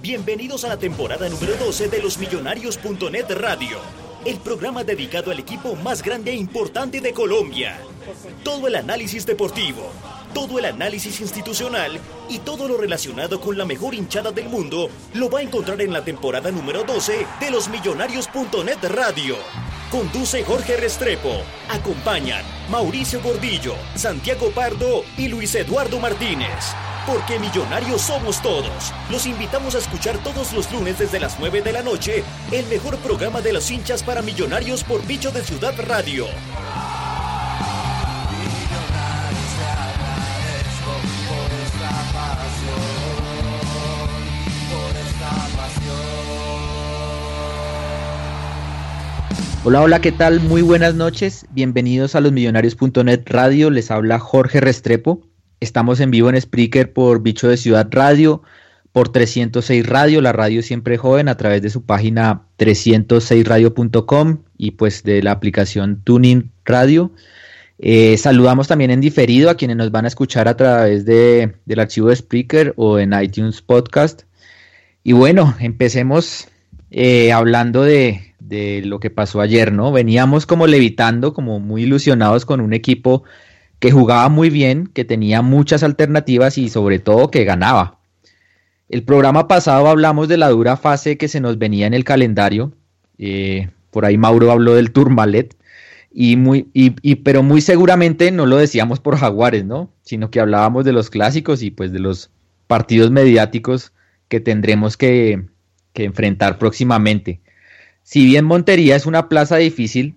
Bienvenidos a la temporada número 12 de los Millonarios.net Radio, el programa dedicado al equipo más grande e importante de Colombia. Todo el análisis deportivo, todo el análisis institucional y todo lo relacionado con la mejor hinchada del mundo lo va a encontrar en la temporada número 12 de los Millonarios.net Radio. Conduce Jorge Restrepo. Acompañan Mauricio Gordillo, Santiago Pardo y Luis Eduardo Martínez. Porque millonarios somos todos. Los invitamos a escuchar todos los lunes desde las 9 de la noche el mejor programa de los hinchas para millonarios por Bicho de Ciudad Radio. Hola, hola, ¿qué tal? Muy buenas noches. Bienvenidos a los millonarios.net radio. Les habla Jorge Restrepo. Estamos en vivo en Spreaker por Bicho de Ciudad Radio, por 306 Radio, la radio siempre joven, a través de su página 306radio.com y pues de la aplicación Tuning Radio. Eh, saludamos también en diferido a quienes nos van a escuchar a través de, del archivo de Spreaker o en iTunes Podcast. Y bueno, empecemos eh, hablando de, de lo que pasó ayer, ¿no? Veníamos como levitando, como muy ilusionados con un equipo que jugaba muy bien, que tenía muchas alternativas y sobre todo que ganaba. El programa pasado hablamos de la dura fase que se nos venía en el calendario. Eh, por ahí Mauro habló del Tourmalet. Y muy, y, pero muy seguramente no lo decíamos por Jaguares, ¿no? Sino que hablábamos de los clásicos y pues de los partidos mediáticos que tendremos que, que enfrentar próximamente. Si bien Montería es una plaza difícil,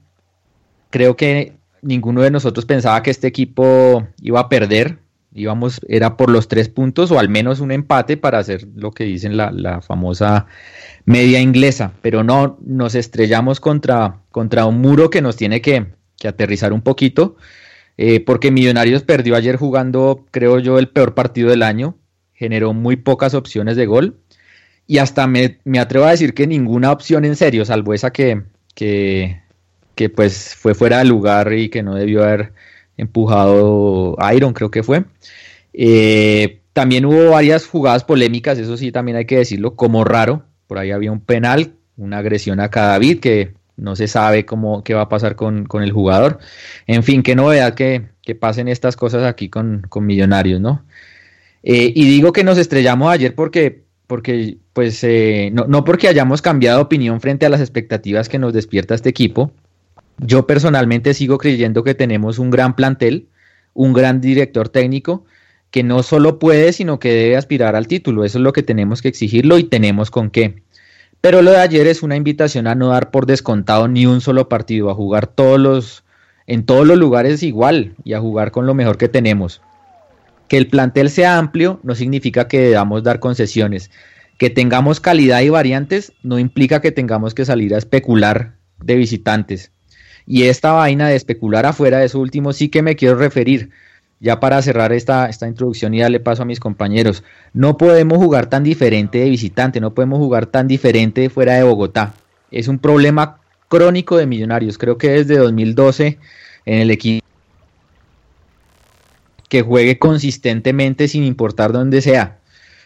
creo que ninguno de nosotros pensaba que este equipo iba a perder. Íbamos, era por los tres puntos o al menos un empate para hacer lo que dicen la, famosa media inglesa. Pero no, nos estrellamos contra, contra un muro que nos tiene que, aterrizar un poquito. Eh, porque Millonarios perdió ayer jugando, creo yo, el peor partido del año. Generó muy pocas opciones de gol. Y hasta me, me atrevo a decir que ninguna opción en serio, salvo esa que, que, que pues fue fuera de lugar y que no debió haber empujado Iron, creo que fue. Eh, también hubo varias jugadas polémicas, eso sí, también hay que decirlo, como raro. Por ahí había un penal, una agresión a David que no se sabe cómo qué va a pasar con, el jugador. En fin, qué novedad que, que pasen estas cosas aquí con, Millonarios, ¿no? Eh, y digo que nos estrellamos ayer porque, porque pues, eh, no, no porque hayamos cambiado opinión frente a las expectativas que nos despierta este equipo, yo personalmente sigo creyendo que tenemos un gran plantel, un gran director técnico que no solo puede, sino que debe aspirar al título. Eso es lo que tenemos que exigirlo y tenemos con qué. Pero lo de ayer es una invitación a no dar por descontado ni un solo partido, a jugar todos los, en todos los lugares igual y a jugar con lo mejor que tenemos. Que el plantel sea amplio no significa que debamos dar concesiones. Que tengamos calidad y variantes no implica que tengamos que salir a especular de visitantes. Y esta vaina de especular afuera de eso último sí que me quiero referir. Ya para cerrar esta, esta introducción y darle paso a mis compañeros, no podemos jugar tan diferente de visitante, no podemos jugar tan diferente fuera de Bogotá. Es un problema crónico de millonarios. Creo que desde 2012 en el equipo que juegue consistentemente sin importar dónde sea.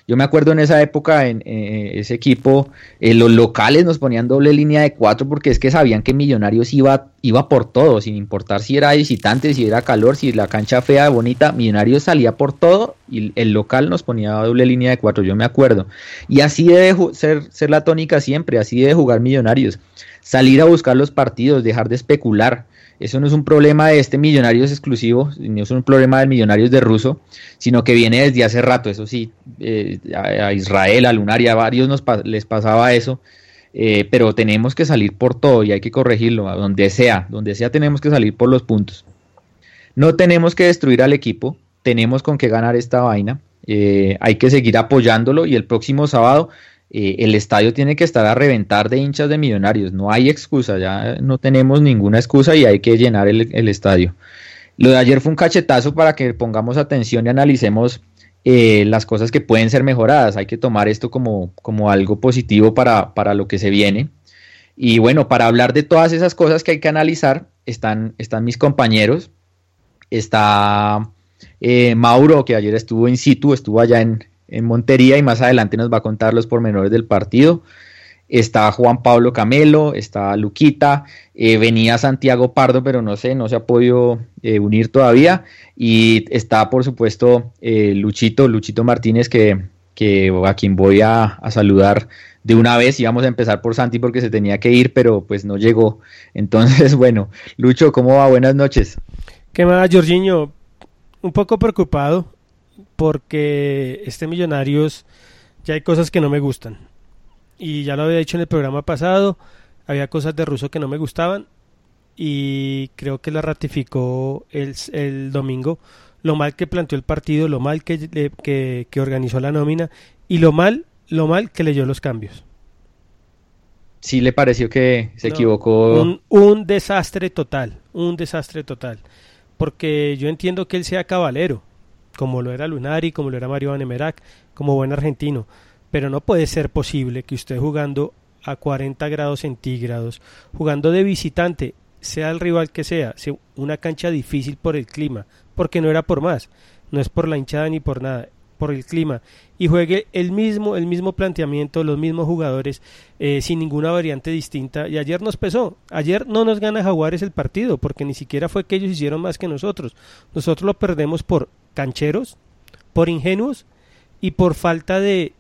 Yo me acuerdo en esa época, en ese equipo, en los locales nos ponían doble línea de cuatro porque es que sabían que Millonarios iba, iba por todo, sin importar si era visitante, si era calor, si la cancha fea, bonita, Millonarios salía por todo y el local nos ponía doble línea de cuatro, yo me acuerdo. Y así debe ser, ser la tónica siempre, así debe jugar Millonarios. Salir a buscar los partidos, dejar de especular eso no es un problema de este Millonarios exclusivo, no es un problema del Millonarios de Ruso, sino que viene desde hace rato. Eso sí, eh, a, Israel, a Lunaria, a varios nos les pasaba eso. Eh, pero tenemos que salir por todo y hay que corregirlo, a donde sea, donde sea tenemos que salir por los puntos. No tenemos que destruir al equipo, tenemos con qué ganar esta vaina, eh, hay que seguir apoyándolo y el próximo sábado eh, el estadio tiene que estar a reventar de hinchas de millonarios, no hay excusa, ya no tenemos ninguna excusa y hay que llenar el, estadio. Lo de ayer fue un cachetazo para que pongamos atención y analicemos eh, las cosas que pueden ser mejoradas, hay que tomar esto como, como algo positivo para, para, lo que se viene. Y bueno, para hablar de todas esas cosas que hay que analizar, están, están mis compañeros, está eh, Mauro, que ayer estuvo in situ, estuvo allá en, en Montería y más adelante nos va a contar los pormenores del partido. Está Juan Pablo Camelo, está Luquita, eh, venía Santiago Pardo, pero no sé, no se ha podido eh, unir todavía. Y está, por supuesto, eh, Luchito, Luchito Martínez, que, que a quien voy a, a, saludar de una vez. Íbamos a empezar por Santi porque se tenía que ir, pero pues no llegó. Entonces, bueno, Lucho, ¿cómo va? Buenas noches. ¿Qué más, Jorginho? Un poco preocupado porque este Millonarios ya hay cosas que no me gustan. Y ya lo había dicho en el programa pasado, había cosas de Russo que no me gustaban y creo que la ratificó el, el domingo. Lo mal que planteó el partido, lo mal que, que, organizó la nómina y lo mal, lo mal que leyó los cambios. Sí le pareció que se equivocó. Un, un desastre total, un desastre total. Porque yo entiendo que él sea caballero, como lo era Lunari, como lo era Mario Vanemerac, como buen argentino. Pero no puede ser posible que usted jugando a 40 grados centígrados, jugando de visitante, sea el rival que sea, sea una cancha difícil por el clima, porque no era por más, no es por la hinchada ni por nada, por el clima, y juegue el mismo, el mismo planteamiento, los mismos jugadores, eh, sin ninguna variante distinta. Y ayer nos pesó, ayer no nos gana Jaguares el partido, porque ni siquiera fue que ellos hicieron más que nosotros. Nosotros lo perdemos por cancheros, por ingenuos y por falta de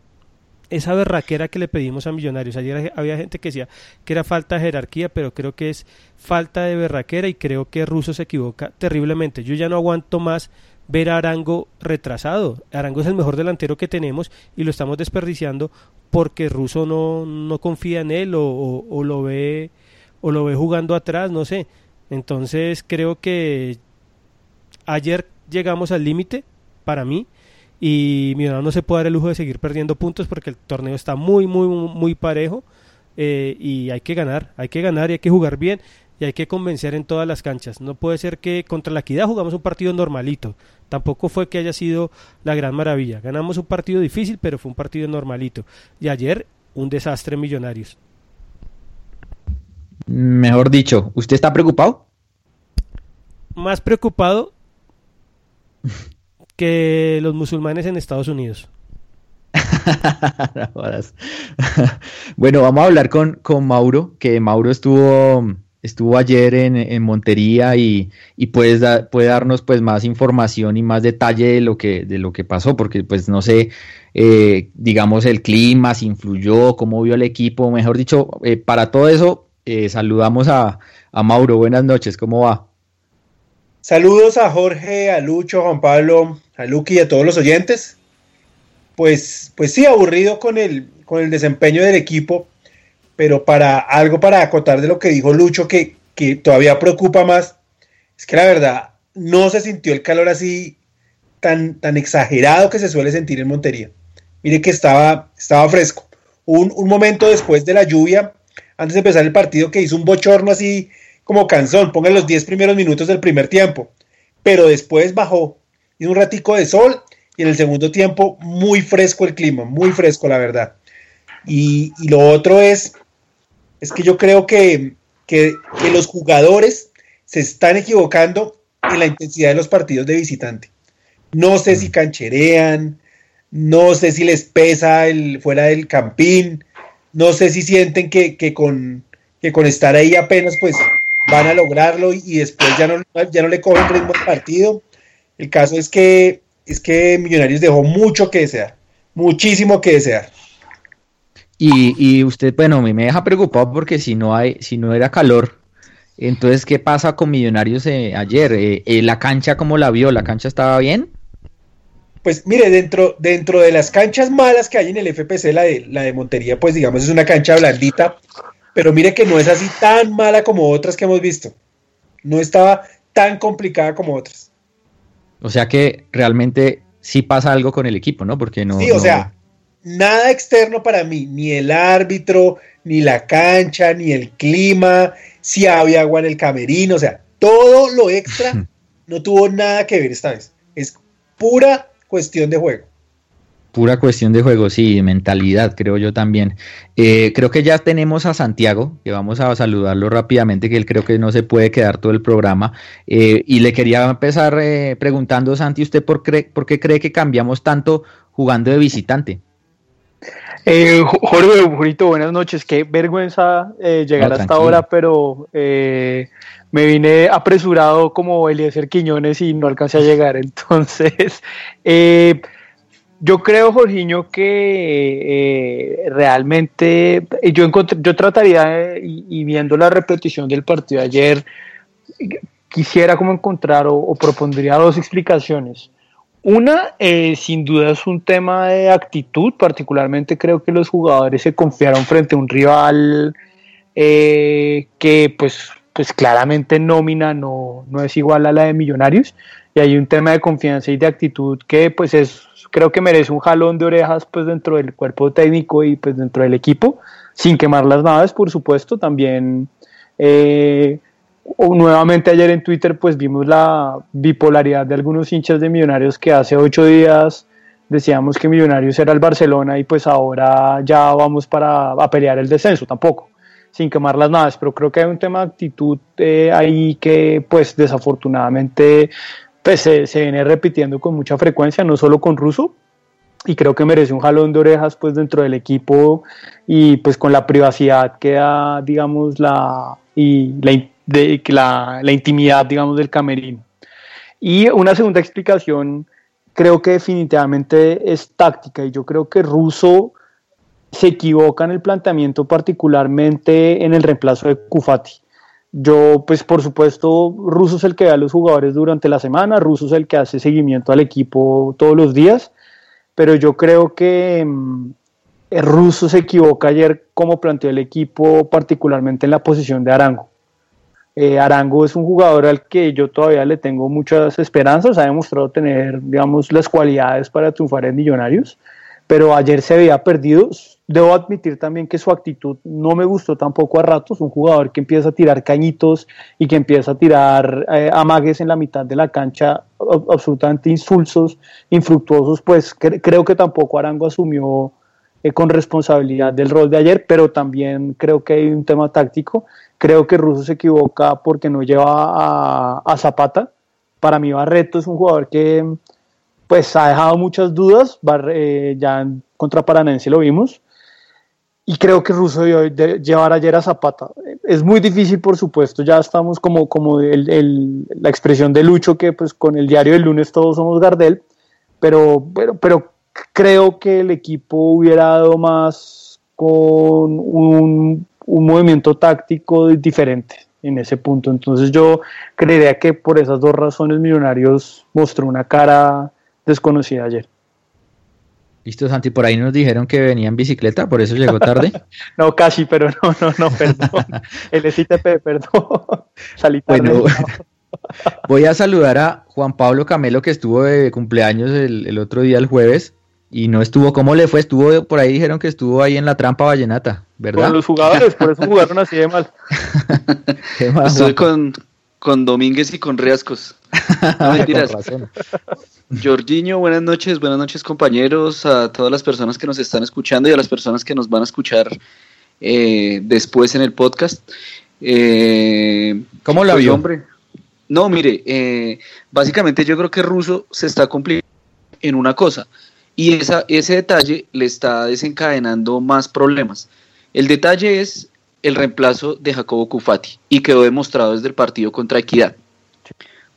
esa berraquera que le pedimos a Millonarios. Ayer había gente que decía que era falta de jerarquía, pero creo que es falta de berraquera y creo que Russo se equivoca terriblemente. Yo ya no aguanto más ver a Arango retrasado. Arango es el mejor delantero que tenemos y lo estamos desperdiciando porque Russo no, no confía en él o, o, lo ve o lo ve jugando atrás, no sé. Entonces creo que ayer llegamos al límite para mí y Millonarios no se puede dar el lujo de seguir perdiendo puntos porque el torneo está muy muy muy parejo eh, y hay que ganar, hay que ganar y hay que jugar bien y hay que convencer en todas las canchas. No puede ser que contra la Equidad jugamos un partido normalito. Tampoco fue que haya sido la gran maravilla. Ganamos un partido difícil, pero fue un partido normalito. Y ayer un desastre Millonarios. Mejor dicho, ¿usted está preocupado? Más preocupado que los musulmanes en Estados Unidos. bueno, vamos a hablar con, con Mauro, que Mauro estuvo estuvo ayer en, Montería y, y puede darnos pues más información y más detalle de lo que, de lo que pasó, porque pues no sé, eh, digamos el clima, si influyó, cómo vio el equipo, mejor dicho, eh, para todo eso eh, saludamos a, a, Mauro, buenas noches, ¿cómo va? Saludos a Jorge, a Lucho, a Juan Pablo, a Luqui y a todos los oyentes. Pues, pues sí, aburrido con el, con el desempeño del equipo pero para algo para acotar de lo que dijo Lucho, que, que todavía preocupa más, es que la verdad no se sintió el calor así tan, tan exagerado que se suele sentir en Montería. Mire que estaba, estaba fresco. Un, un momento después de la lluvia, antes de empezar el partido, que hizo un bochorno así como canzón, pongan los 10 primeros minutos del primer tiempo, pero después bajó, hizo un ratico de sol y en el segundo tiempo muy fresco el clima, muy fresco la verdad. Y, y lo otro es es que yo creo que, los jugadores se están equivocando en la intensidad de los partidos de visitante. No sé si cancherean, no sé si les pesa el fuera del campín, no sé si sienten que, con, que con estar ahí apenas pues van a lograrlo y, después ya no, ya no le cogen ritmo al partido. El caso es que, es que Millonarios dejó mucho que desear, muchísimo que desear. Y, y usted, bueno, a mí me deja preocupado porque si no hay, si no era calor, entonces, ¿qué pasa con Millonarios eh, ayer? Eh, eh, ¿La cancha cómo la vio? ¿La cancha estaba bien? Pues mire, dentro, dentro de las canchas malas que hay en el FPC, la de, la de Montería, pues digamos es una cancha blandita, pero mire que no es así tan mala como otras que hemos visto. No estaba tan complicada como otras. O sea que realmente sí pasa algo con el equipo, ¿no? Porque no. Sí, o sea, nada externo para mí, ni el árbitro, ni la cancha, ni el clima, si había agua en el camerino, o sea, todo lo extra no tuvo nada que ver esta vez. Es pura cuestión de juego. Pura cuestión de juego, sí, mentalidad, creo yo también. Eh, creo que ya tenemos a Santiago, que vamos a saludarlo rápidamente, que él creo que no se puede quedar todo el programa. Eh, y le quería empezar eh, preguntando, Santi, ¿usted por, por qué cree que cambiamos tanto jugando de visitante? Eh, Jorge, Jorito, buenas noches. Qué vergüenza eh, llegar hasta ahora, pero eh, me vine apresurado como Eliezer Quiñones y no alcancé a llegar. Entonces, eh, yo creo, Jorginho, que realmente yo, yo trataría, y, viendo la repetición del partido de ayer, quisiera como encontrar o propondría dos explicaciones. Una, eh, sin duda, es un tema de actitud. Particularmente creo que los jugadores se confiaron frente a un rival eh, que, pues, pues claramente nómina no, no es igual a la de Millonarios. Y hay un tema de confianza y de actitud que, pues, es creo que merece un jalón de orejas pues dentro del cuerpo técnico y pues dentro del equipo, sin quemar las naves, por supuesto, también eh, nuevamente ayer en Twitter pues vimos la bipolaridad de algunos hinchas de Millonarios que hace ocho días decíamos que Millonarios era el Barcelona y pues ahora ya vamos para a pelear el descenso tampoco sin quemar las naves. Pero creo que hay un tema de actitud eh, ahí que pues desafortunadamente pues se, se, viene repitiendo con mucha frecuencia no solo con Russo y creo que merece un jalón de orejas pues dentro del equipo y pues con la privacidad que da digamos la y la de la, la intimidad, digamos, del camerino. Y una segunda explicación, creo que definitivamente es táctica, y yo creo que Russo se equivoca en el planteamiento, particularmente en el reemplazo de Kufati. Yo, pues por supuesto, Russo es el que ve a los jugadores durante la semana, Russo es el que hace seguimiento al equipo todos los días, pero yo creo que mm, el Russo se equivoca ayer como planteó el equipo, particularmente en la posición de Arango. Eh, Arango es un jugador al que yo todavía le tengo muchas esperanzas, ha demostrado tener, digamos, las cualidades para triunfar en Millonarios, pero ayer se había perdido. Debo admitir también que su actitud no me gustó tampoco a ratos, un jugador que empieza a tirar cañitos y que empieza a tirar eh, amagues en la mitad de la cancha absolutamente insulsos, infructuosos, pues creo que tampoco Arango asumió eh, con responsabilidad del rol de ayer, pero también creo que hay un tema táctico Creo que Russo se equivoca porque no lleva a, Zapata. Para mí Barreto es un jugador que pues ha dejado muchas dudas, eh, ya contra Paranense lo vimos, y creo que Russo debe llevar ayer a Zapata. Es muy difícil, por supuesto, ya estamos como, como la expresión de Lucho, que pues con el diario del lunes todos somos Gardel, pero, pero, pero creo que el equipo hubiera dado más con un un movimiento táctico diferente en ese punto. Entonces yo creería que por esas dos razones Millonarios mostró una cara desconocida ayer. Listo, Santi, por ahí nos dijeron que venía en bicicleta, por eso llegó tarde. no, casi, pero no, no, no, perdón. El SITP, perdón. Salí tarde. voy a saludar a Juan Pablo Camelo, que estuvo de cumpleaños el, el otro día, el jueves. Y no estuvo, ¿cómo le fue? Estuvo, por ahí dijeron que estuvo ahí en la trampa vallenata, ¿verdad? Con los jugadores, por eso jugaron así de mal. Estoy con, con Domínguez y con Riascos. No mentiras. Jorginho, buenas noches, buenas noches compañeros, a todas las personas que nos están escuchando y a las personas que nos van a escuchar eh, después en el podcast. Eh, ¿Cómo lo pues, vio? Hombre, no, mire, eh, básicamente yo creo que Russo se está cumpliendo en una cosa y esa, ese detalle le está desencadenando más problemas. El detalle es el reemplazo de Jacobo Cufati y quedó demostrado desde el partido contra Equidad.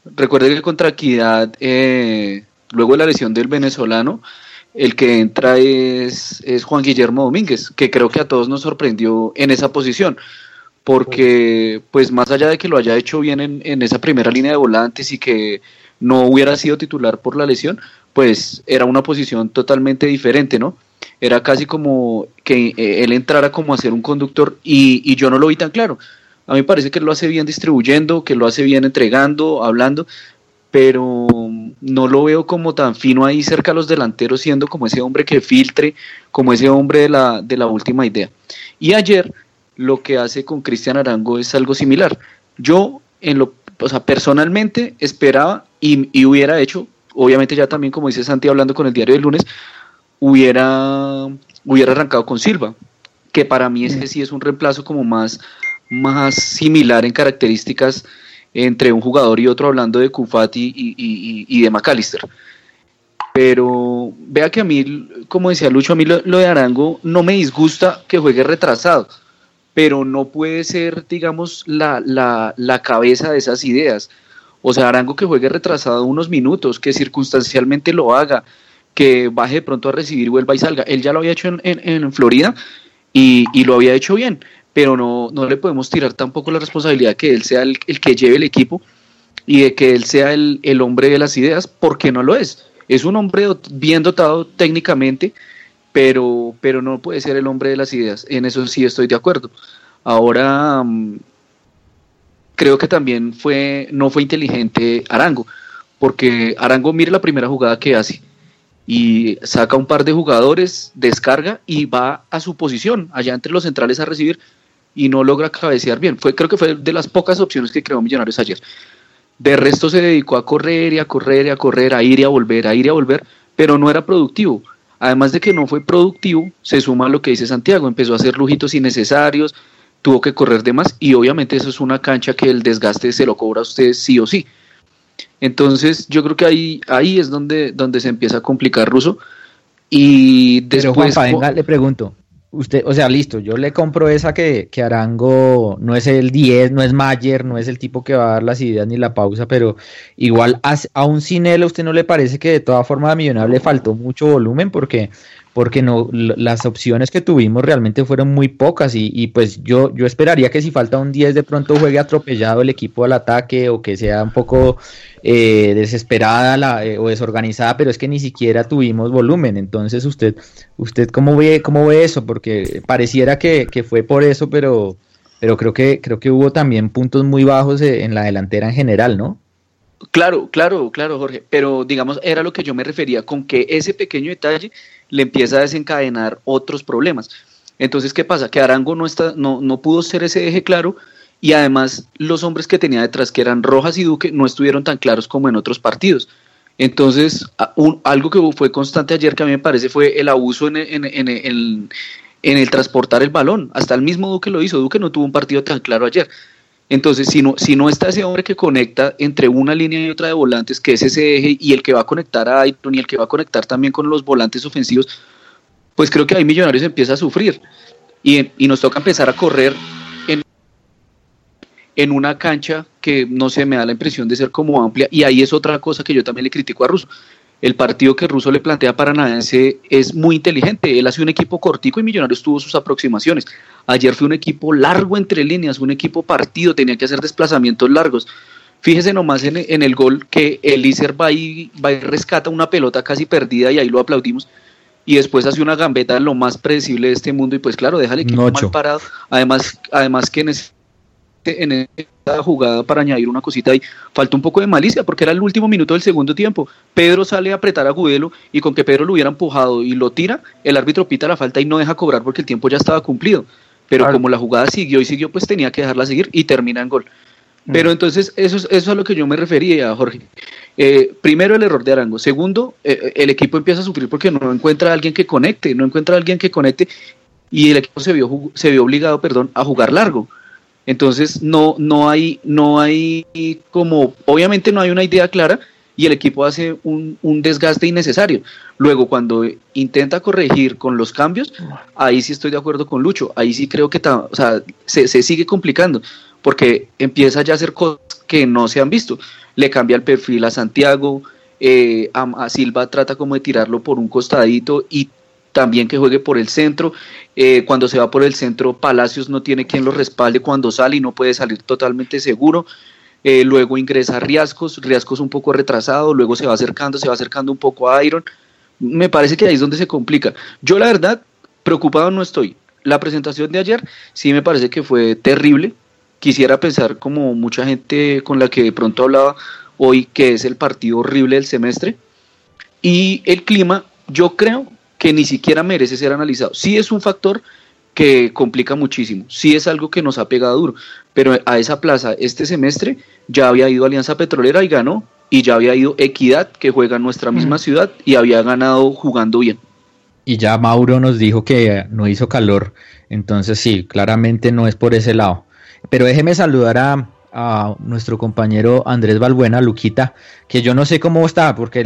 Recuerden que contra Equidad, eh, luego de la lesión del venezolano, el que entra es, es, Juan Guillermo Domínguez, que creo que a todos nos sorprendió en esa posición, porque pues más allá de que lo haya hecho bien en, en esa primera línea de volantes y que no hubiera sido titular por la lesión, pues era una posición totalmente diferente, ¿no? Era casi como que eh, él entrara como a ser un conductor y, yo no lo vi tan claro. A mí me parece que lo hace bien distribuyendo, que lo hace bien entregando, hablando, pero no lo veo como tan fino ahí cerca a los delanteros, siendo como ese hombre que filtre, como ese hombre de la, de la última idea. Y ayer lo que hace con Cristian Arango es algo similar. Yo, en lo, o sea, personalmente esperaba y, y, hubiera hecho, obviamente ya también como dice Santi hablando con el diario del lunes, hubiera, hubiera arrancado con Silva, que para mí ese sí es un reemplazo como más, más similar en características entre un jugador y otro hablando de Kufati y, de McAllister. Pero vea que a mí, como decía Lucho, a mí lo, de Arango no me disgusta que juegue retrasado, pero no puede ser, digamos, la, la, cabeza de esas ideas. O sea, Arango que juegue retrasado unos minutos, que circunstancialmente lo haga, que baje de pronto a recibir, vuelva y salga. Él ya lo había hecho en, Florida y, y, lo había hecho bien pero no, no le podemos tirar tampoco la responsabilidad que él sea el, que lleve el equipo y de que él sea el, hombre de las ideas, porque no lo es. Es un hombre bien dotado técnicamente, pero, pero no puede ser el hombre de las ideas. En eso sí estoy de acuerdo. Ahora, mm, creo que también fue, no fue inteligente Arango, porque Arango mire la primera jugada que hace y saca un par de jugadores, descarga y va a su posición, allá entre los centrales a recibir y no logra cabecear bien. Fue, creo que fue de las pocas opciones que creó Millonarios ayer. De resto se dedicó a correr y a correr y a correr, a ir y a volver, a ir y a volver, pero no era productivo. Además de que no fue productivo, se suma lo que dice Santiago, empezó a hacer lujitos innecesarios, tuvo que correr de más y obviamente eso es una cancha que el desgaste se lo cobra a usted sí o sí. Entonces yo creo que ahí, ahí es donde, donde se empieza a complicar Ruso. Y después... venga, le pregunto, usted, o sea, listo, yo le compro esa que, que Arango no es el 10, no es Mayer, no es el tipo que va a dar las ideas ni la pausa, pero igual a, un sin él, usted no le parece que de todas formas a Millonarios le faltó mucho volumen? Porque porque no las opciones que tuvimos realmente fueron muy pocas y, pues yo, yo esperaría que si falta un 10 de pronto juegue atropellado el equipo al ataque o que sea un poco eh, desesperada la, eh, o desorganizada, pero es que ni siquiera tuvimos volumen. Entonces usted, usted cómo ve, cómo ve eso, porque pareciera que, que fue por eso, pero, pero creo que, creo que hubo también puntos muy bajos eh, en la delantera en general, ¿no? Claro, claro, claro, Jorge, pero digamos, era lo que yo me refería con que ese pequeño detalle le empieza a desencadenar otros problemas. Entonces, ¿qué pasa? Que Arango no, está, no, no pudo ser ese eje claro y además los hombres que tenía detrás, que eran Rojas y Duque, no estuvieron tan claros como en otros partidos. Entonces, algo que fue constante ayer que a mí me parece fue el abuso en, en, en, en, el transportar el balón. Hasta el mismo Duque lo hizo. Duque no tuvo un partido tan claro ayer. Entonces, si no, si no está ese hombre que conecta entre una línea y otra de volantes, que es ese eje, y el que va a conectar a Aiton y el que va a conectar también con los volantes ofensivos, pues creo que ahí Millonarios empieza a sufrir. Y, y nos toca empezar a correr en, en una cancha que no se me da la impresión de ser como amplia. Y ahí es otra cosa que yo también le critico a Russo el partido que Russo le plantea a Paranaense es muy inteligente. Él hace un equipo cortico y Millonarios tuvo sus aproximaciones. Ayer fue un equipo largo entre líneas, un equipo partido, tenía que hacer desplazamientos largos. Fíjese nomás en, el gol que Elícer va y, va y rescata una pelota casi perdida y ahí lo aplaudimos. Y después hace una gambeta en lo más predecible de este mundo y pues claro, deja el equipo mal parado. Además, además que en ese en esta jugada para añadir una cosita ahí, falta un poco de malicia porque era el último minuto del segundo tiempo. Pedro sale a apretar a Gudelo y con que Pedro lo hubiera empujado y lo tira, el árbitro pita la falta y no deja cobrar porque el tiempo ya estaba cumplido. Pero como la jugada siguió y siguió, pues tenía que dejarla seguir y termina en gol. Mm. Pero entonces, eso es, eso es a lo que yo me refería, Jorge. Eh, primero, el error de Arango. Segundo, eh, el equipo empieza a sufrir porque no encuentra a alguien que conecte, no encuentra a alguien que conecte y el equipo se vio, se vio obligado perdón, a jugar largo. Entonces no, no hay, no hay como, obviamente no hay una idea clara y el equipo hace un, desgaste innecesario. Luego, cuando intenta corregir con los cambios, ahí sí estoy de acuerdo con Lucho, ahí sí creo que se, sigue complicando, porque empieza ya a hacer cosas que no se han visto. Le cambia el perfil a Santiago, eh, a, Silva trata como de tirarlo por un costadito y también que juegue por el centro. Eh, cuando se va por el centro, Palacios no tiene quien lo respalde cuando sale y no puede salir totalmente seguro. Eh, luego ingresa Riascos, Riascos un poco retrasado, luego se va acercando, se va acercando un poco a Iron. Me parece que ahí es donde se complica. Yo la verdad, preocupado no estoy. La presentación de ayer sí me parece que fue terrible. Quisiera pensar como mucha gente con la que de pronto hablaba hoy que es el partido horrible del semestre. Y el clima, yo creo que ni siquiera merece ser analizado. Sí es un factor que complica muchísimo, sí es algo que nos ha pegado duro, pero a esa plaza este semestre ya había ido Alianza Petrolera y ganó, y ya había ido Equidad, que juega en nuestra misma mm. ciudad, y había ganado jugando bien. Y ya Mauro nos dijo que no hizo calor, entonces sí, claramente no es por ese lado. Pero déjeme saludar a, a nuestro compañero Andrés Balbuena, Luquita, que yo no sé cómo está, porque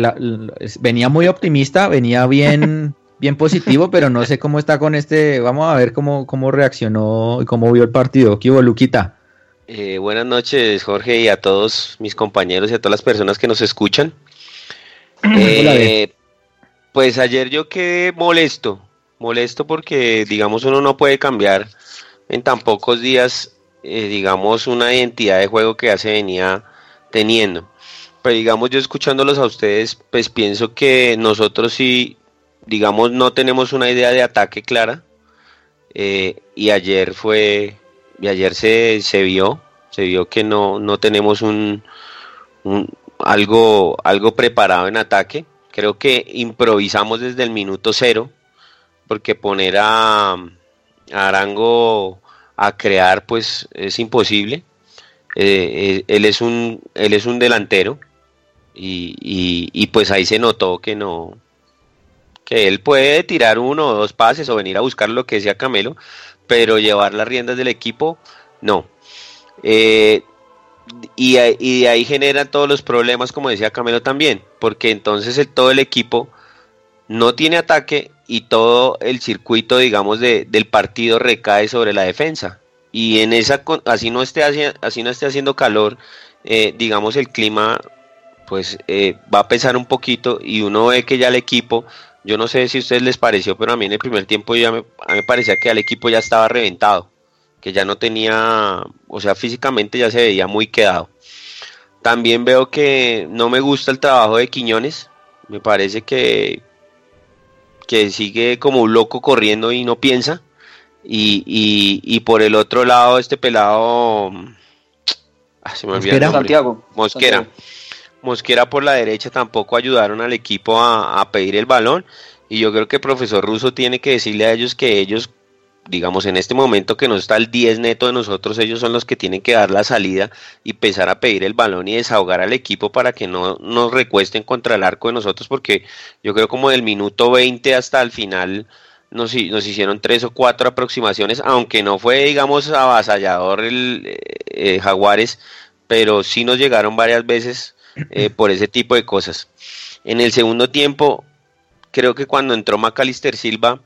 venía muy optimista, venía bien bien positivo, pero no sé cómo está con este. Vamos a ver cómo, cómo reaccionó y cómo vio el partido. ¿Qué hubo, Luquita? Eh, buenas noches, Jorge, y a todos mis compañeros y a todas las personas que nos escuchan. Eh, pues ayer yo quedé molesto, molesto porque, digamos, uno no puede cambiar en tan pocos días, eh, digamos, una identidad de juego que ya se venía teniendo. Pero digamos, yo escuchándolos a ustedes, pues pienso que nosotros sí digamos, no tenemos una idea de ataque clara. Eh, y ayer fue, y ayer se, se, vio, se vio que no, no tenemos un, algo, algo preparado en ataque. Creo que improvisamos desde el minuto cero, porque poner a, Arango a crear, pues es imposible. Eh, eh, él, es un, él es un delantero y, y pues ahí se notó que no, que él puede tirar uno o dos pases o venir a buscar lo que sea Camelo, pero llevar las riendas del equipo, no. Eh, y, de ahí generan todos los problemas, como decía Camelo también, porque entonces todo el equipo no tiene ataque y todo el circuito, digamos, de, del partido recae sobre la defensa. Y en esa, así no esté, así no esté haciendo calor, eh, digamos, el clima, pues eh, va a pesar un poquito y uno ve que ya el equipo yo no sé si a ustedes les pareció, pero a mí en el primer tiempo ya me, a mí me parecía que el equipo ya estaba reventado, que ya no tenía, o sea, físicamente ya se veía muy quedado. También veo que no me gusta el trabajo de Quiñones, me parece que, que sigue como un loco corriendo y no piensa. Y, y, por el otro lado, este pelado. Ah, se me olvidó Santiago. Mosquera. Mosquera por la derecha tampoco ayudaron al equipo a, pedir el balón. Y yo creo que el profesor Russo tiene que decirle a ellos que ellos, digamos en este momento que no está el 10 neto de nosotros, ellos son los que tienen que dar la salida y empezar a pedir el balón y desahogar al equipo para que no nos recuesten contra el arco de nosotros porque yo creo como del minuto 20 hasta el final nos, nos hicieron tres o cuatro aproximaciones, aunque no fue digamos avasallador el eh, eh, Jaguares, pero sí nos llegaron varias veces eh, por ese tipo de cosas. En el segundo tiempo, creo que cuando entró Macalister Silva,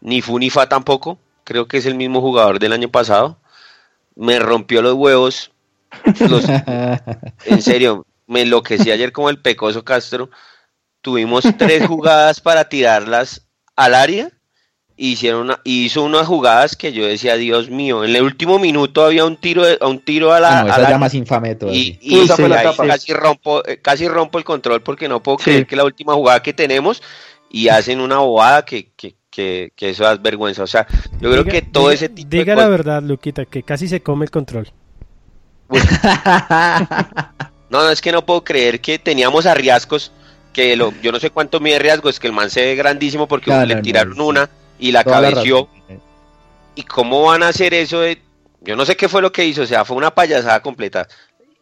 ni fu ni fa tampoco, creo que es el mismo jugador del año pasado, me rompió los huevos, en serio, me enloquecí ayer como el pecoso Castro, tuvimos tres jugadas para tirarlas al área hicieron una, hizo unas jugadas que yo decía, Dios mío, en el último minuto había un tiro un tiro a la, a más infame y, casi rompo eh, casi rompo el control porque no puedo creer que la última jugada que tenemos y hacen una bobada que, que, que, que eso da vergüenza, o sea, yo creo que todo ese tipo diga la verdad, Luquita, que casi se come el control. no, no es que no puedo creer que teníamos a Riascos que lo, yo no sé cuánto mide riesgo, es que el man se ve grandísimo porque le tiraron una y la cabeció. ¿Y cómo van a hacer eso? De, yo no sé qué fue lo que hizo, o sea, fue una payasada completa.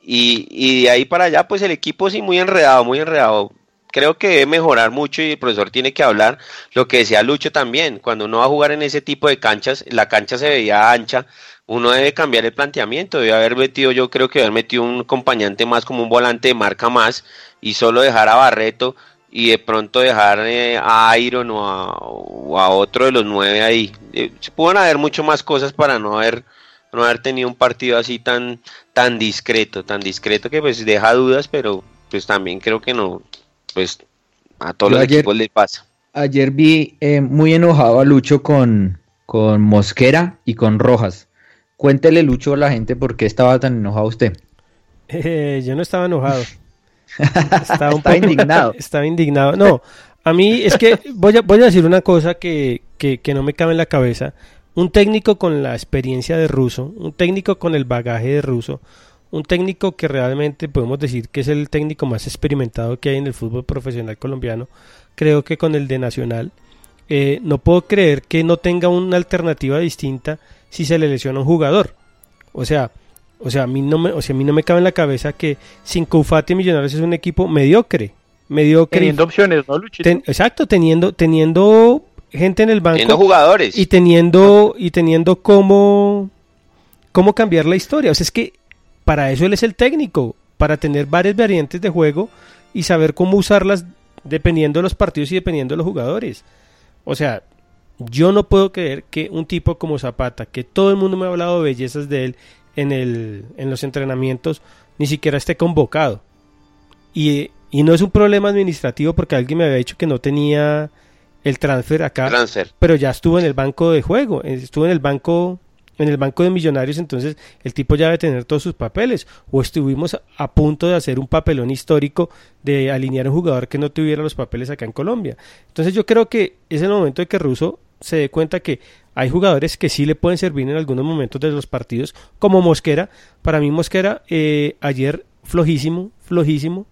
Y, y de ahí para allá, pues el equipo sí muy enredado, muy enredado. creo que debe mejorar mucho y el profesor tiene que hablar lo que decía Lucho también. Cuando uno va a jugar en ese tipo de canchas, la cancha se veía ancha, uno debe cambiar el planteamiento, debe haber metido, yo creo que haber metido un acompañante más como un volante de marca más y solo dejar a Barreto y de pronto dejar eh, a Iron o a, otro de los nueve ahí. Eh, se pueden haber mucho más cosas para no haber no haber tenido un partido así tan tan discreto, tan discreto que pues deja dudas, pero pues también creo que no, pues a todos los equipos les pasa. Ayer vi eh, muy enojado a Lucho con, con Mosquera y con Rojas. Cuéntele, Lucho, a la gente por qué estaba tan enojado usted. Eh, yo no estaba enojado. Estaba, un poco, indignado. Estaba indignado. No, a mí es que voy a, voy a decir una cosa que, que, que, no me cabe en la cabeza. Un técnico con la experiencia de ruso, un técnico con el bagaje de ruso, un técnico que realmente podemos decir que es el técnico más experimentado que hay en el fútbol profesional colombiano, creo que con el de Nacional, eh, no puedo creer que no tenga una alternativa distinta si se le lesiona un jugador. O sea, o sea, a mí no me, o sea, a mí no me cabe en la cabeza que sin Koufati Millonarios es un equipo mediocre, mediocre. Teniendo opciones, ¿no, Luchito? exacto, teniendo, teniendo gente en el banco. Teniendo jugadores. Y teniendo, y teniendo cómo, cómo cambiar la historia. O sea, es que para eso él es el técnico, para tener varias variantes de juego y saber cómo usarlas dependiendo de los partidos y dependiendo de los jugadores. O sea, yo no puedo creer que un tipo como Zapata, que todo el mundo me ha hablado de bellezas de él en, el, en los entrenamientos, ni siquiera esté convocado. Y, y no es un problema administrativo porque alguien me había dicho que no tenía el transfer acá, pero ya estuvo en el banco de juego, estuvo en el banco en el banco de millonarios, entonces el tipo ya debe tener todos sus papeles. O estuvimos a punto de hacer un papelón histórico de alinear un jugador que no tuviera los papeles acá en Colombia. Entonces yo creo que es el momento de que Russo se dé cuenta que hay jugadores que sí le pueden servir en algunos momentos de los partidos, como Mosquera. Para mí Mosquera eh, ayer flojísimo, flojísimo.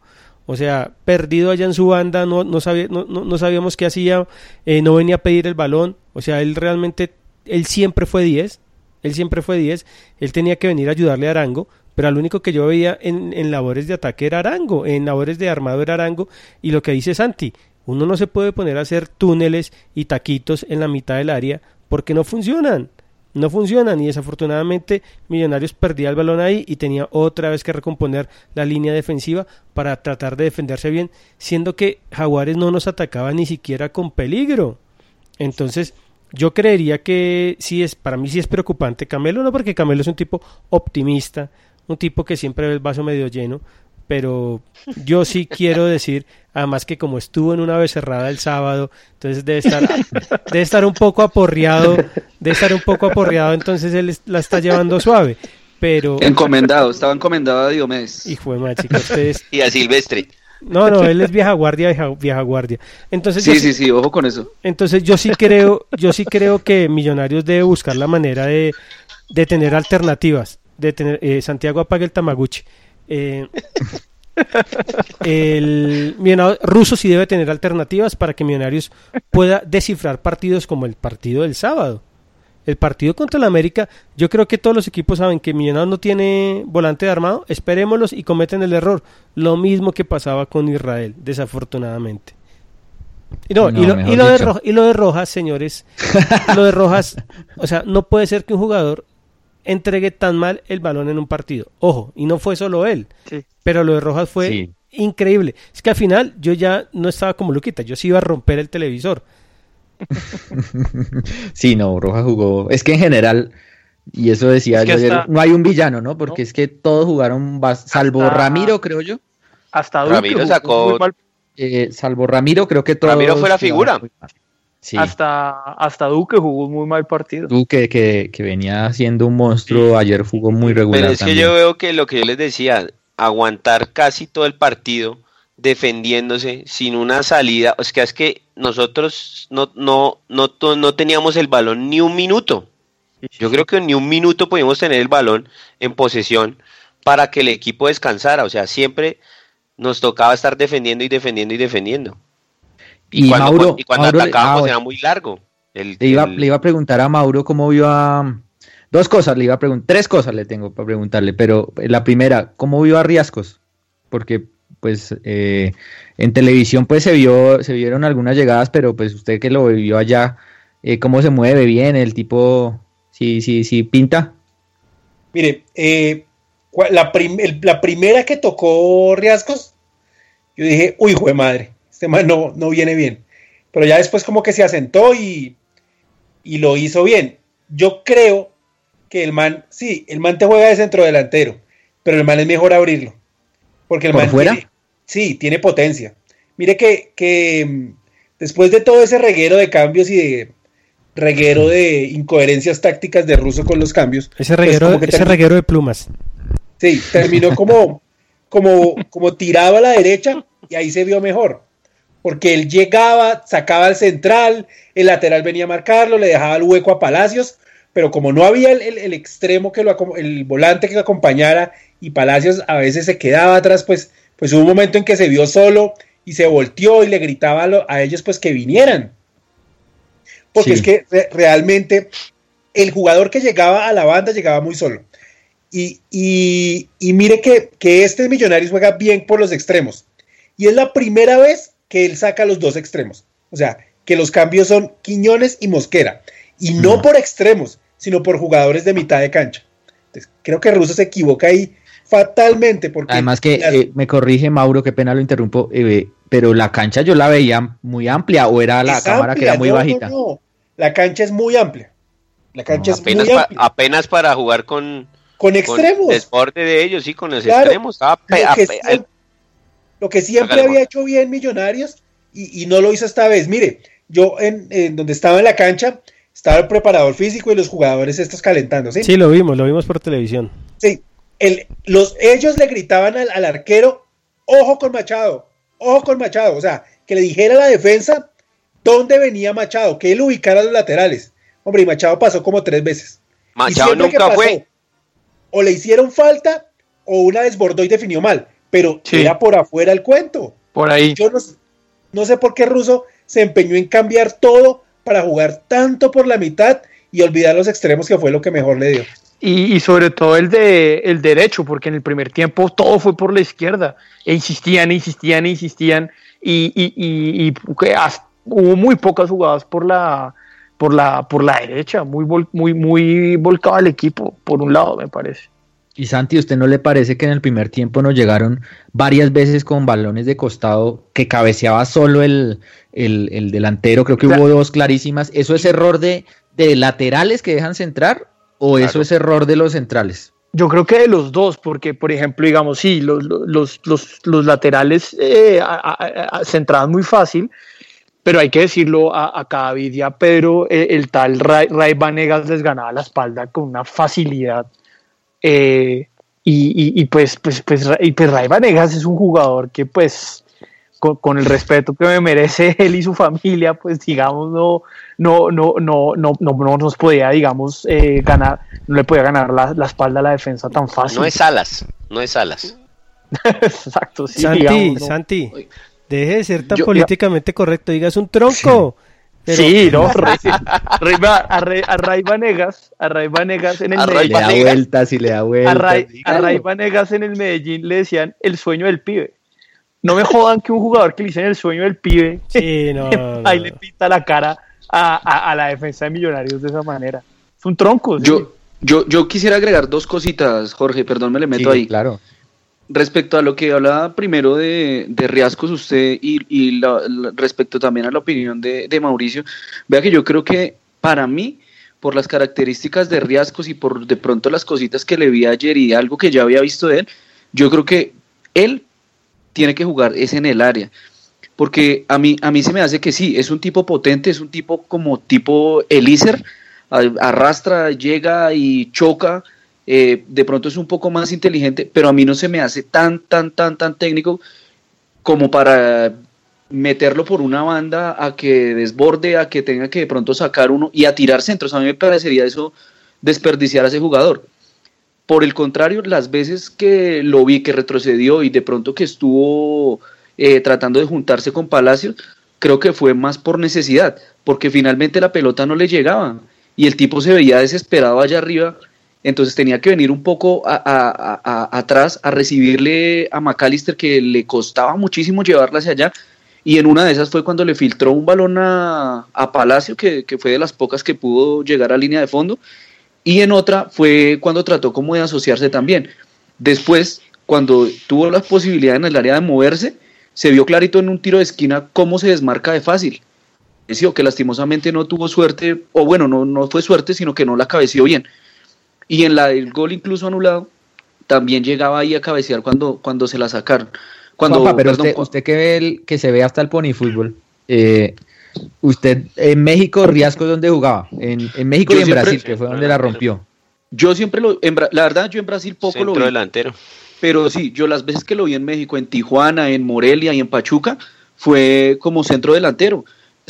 O sea, perdido allá en su banda, no, no, no, sabíamos qué hacía, eh, no venía a pedir el balón. O sea, él realmente, él siempre fue 10, él siempre fue 10, él tenía que venir a ayudarle a Arango, pero al único que yo veía en, en, labores de ataque era Arango, en labores de armado era Arango, y lo que dice Santi, uno no se puede poner a hacer túneles y taquitos en la mitad del área porque no funcionan, no funcionan, y desafortunadamente Millonarios perdía el balón ahí y tenía otra vez que recomponer la línea defensiva para tratar de defenderse bien, siendo que Jaguares no nos atacaba ni siquiera con peligro. Entonces, yo creería que sí es, para mí sí es preocupante Camelo, no porque Camelo es un tipo optimista, un tipo que siempre ve el vaso medio lleno, pero yo sí quiero decir, además que como estuvo en una vez cerrada el sábado, entonces debe estar, debe estar un poco aporreado, debe estar un poco aporreado, entonces él la está llevando suave. Pero... Encomendado, estaba encomendado a Diomedes. Y fue más, ustedes... y a Silvestre. No, no, él es vieja guardia, vieja, guardia. Entonces, sí, sí, sí, ojo con eso. Entonces yo sí creo, yo sí creo que Millonarios debe buscar la manera de, de tener alternativas, de tener, eh, Santiago apague el Tamaguchi. Eh, el ruso sí debe tener alternativas para que Millonarios pueda descifrar partidos como el partido del sábado el partido contra el América, yo creo que todos los equipos saben que Millonarios no tiene volante de armado, esperémoslos y cometen el error. Lo mismo que pasaba con Israel, desafortunadamente. Y, no, y, lo, de y lo de Rojas, señores, lo de Rojas, o sea, no puede ser que un jugador entregue tan mal el balón en un partido. Ojo, y no fue solo él, pero lo de Rojas fue increíble. Es que al final yo ya no estaba como Luquita, yo sí iba a romper el televisor sí, no, Roja jugó. Es que en general, y eso decía no hay un villano, ¿no? Porque es que todos jugaron, salvo Ramiro, creo yo. Hasta Ramiro sacó. Eh, salvo Ramiro, creo que todos. Ramiro fue la figura. Hasta, hasta Duque jugó un muy mal partido. Duque, que, que venía siendo un monstruo, ayer jugó muy regular. Pero es que yo veo que lo que yo les decía, aguantar casi todo el partido defendiéndose sin una salida. Es que es que nosotros no, no, no, no teníamos el balón ni un minuto. Yo creo que ni un minuto podíamos tener el balón en posesión para que el equipo descansara. O sea, siempre nos tocaba estar defendiendo y defendiendo y defendiendo. Y, cuando, atacábamos era muy largo. le, iba, le, iba, a preguntar a Mauro cómo vio a... Dos cosas, le iba a preguntar, tres cosas le tengo para preguntarle, pero la primera, ¿cómo vio a Riascos? Porque pues eh, en televisión pues se vio, se vieron algunas llegadas, pero pues usted que lo vio allá, eh, cómo se mueve bien, el tipo, sí, sí, sí, pinta. Mire, eh, la, la, primera que tocó Riascos, yo dije, uy, hijo de madre, este man no, no viene bien. Pero ya después como que se asentó y, y lo hizo bien. Yo creo que el man, sí, el man te juega de centro delantero, pero el man es mejor abrirlo. Porque el man fuera? sí, tiene potencia. Mire que, que mm, después de todo ese reguero de cambios y de reguero de incoherencias tácticas de Russo con los cambios. Ese pues reguero, ese reguero de plumas. Sí, terminó como, como, como tirado a la derecha y ahí se vio mejor. Porque él llegaba, sacaba al central, el lateral venía a marcarlo, le dejaba el hueco a Palacios, pero como no había el, extremo que lo el volante que lo acompañara y Palacios a veces se quedaba atrás, pues, pues hubo un momento en que se vio solo y se volteó y le gritaba a, ellos pues que vinieran. Porque es que realmente el jugador que llegaba a la banda llegaba muy solo. Y, mire que, que este Millonarios juega bien por los extremos. Y es la primera vez que él saca los dos extremos. O sea, que los cambios son Quiñones y Mosquera. Y no por extremos, sino por jugadores de mitad de cancha. Entonces, creo que Russo se equivoca ahí fatalmente. Porque Además que eh, me corrige Mauro, qué pena lo interrumpo, eh, pero la cancha yo la veía muy amplia o era la cámara que era muy bajita. No, La cancha es muy amplia. La cancha es apenas muy amplia. apenas para jugar con, con extremos. Con de ellos, sí, con los extremos. Lo, que siempre, había hecho bien Millonarios y, no lo hizo esta vez. Mire, yo en, donde estaba en la cancha estaba el preparador físico y los jugadores estos calentando, ¿sí? Sí, lo vimos, lo vimos por televisión. Sí, el, los, ellos le gritaban al, al arquero, ojo con Machado, ojo con Machado, o sea, que le dijera a la defensa dónde venía Machado, que él ubicara a los laterales. Hombre, y Machado pasó como tres veces. Machado nunca fue o le hicieron falta o una desbordó y definió mal, pero era por afuera el cuento. Por ahí. Yo no, sé por qué Russo se empeñó en cambiar todo para jugar tanto por la mitad y olvidar los extremos que fue lo que mejor le dio. Y, sobre todo el de el derecho, porque en el primer tiempo todo fue por la izquierda. E insistían, insistían, insistían. Y, y, y hubo muy pocas jugadas por la, por la, por la derecha, muy, muy, muy volcado al equipo, por un lado, me parece. Y Santi, ¿usted no le parece que en el primer tiempo nos llegaron varias veces con balones de costado que cabeceaba solo el, delantero? Creo que hubo dos clarísimas. ¿Eso es error de, de laterales que dejan centrar o eso es error de los centrales? Yo creo que de los dos, porque por ejemplo, digamos, sí, los, los, los, los laterales eh, centraban muy fácil, pero hay que decirlo a, a cada a Pedro, eh, el, tal Ray, Ray, Vanegas les ganaba la espalda con una facilidad. Eh, y, y, pues, pues, pues, y pues Ray Vanegas es un jugador que pues con, el respeto que me merece él y su familia, pues digamos, no, no, no, no, no, no, nos podía, digamos, eh, ganar, no le podía ganar la, la, espalda a la defensa tan fácil. No es alas, no es alas. Exacto, sí. Santi, Santi. Deje de ser tan políticamente correcto, digas un tronco. Sí, no, a, Ray Vanegas, a Ray Vanegas en el Medellín. Le da vueltas y le da vueltas. A Ray, Vanegas en el Medellín le decían el sueño del pibe. No me jodan que un jugador que le dicen el sueño del pibe, ahí le pinta la cara a, la defensa de Millonarios de esa manera. Es un tronco. Yo, yo, yo quisiera agregar dos cositas, Jorge, perdón, me le meto ahí. Claro respecto a lo que hablaba primero de, de usted y, respecto también a la opinión de, Mauricio, vea que yo creo que para mí, por las características de Riascos y por de pronto las cositas que le vi ayer y algo que ya había visto de él, yo creo que él tiene que jugar es en el área. Porque a mí, a mí se me hace que sí, es un tipo potente, es un tipo como tipo Elíser, arrastra, llega y choca, eh, de pronto es un poco más inteligente, pero a mí no se me hace tan, tan, tan, tan técnico como para meterlo por una banda a que desborde, a que tenga que de pronto sacar uno y a tirar centros. A mí me parecería eso desperdiciar a ese jugador. Por el contrario, las veces que lo vi, que retrocedió y de pronto que estuvo eh, tratando de juntarse con Palacios, creo que fue más por necesidad, porque finalmente la pelota no le llegaba y el tipo se veía desesperado allá arriba entonces tenía que venir un poco atrás a recibirle a McAllister que le costaba muchísimo llevarla hacia allá y en una de esas fue cuando le filtró un balón a, Palacio que, que, fue de las pocas que pudo llegar a línea de fondo y en otra fue cuando trató como de asociarse también. Después, cuando tuvo la posibilidad en el área de moverse, se vio clarito en un tiro de esquina cómo se desmarca de fácil. Que lastimosamente no tuvo suerte, o bueno, no, no fue suerte, sino que no la cabeció bien. Y en la del gol incluso anulado, también llegaba ahí a cabecear cuando, cuando se la sacaron. Cuando, pero usted, que, ve el, que se ve hasta el pony fútbol, eh, usted en México, Riasco, ¿dónde jugaba? En, México y en Brasil, que fue donde la rompió. Yo siempre lo, la verdad, yo en Brasil poco lo vi. delantero. Pero sí, yo las veces que lo vi en México, en Tijuana, en Morelia y en Pachuca, fue como centro delantero.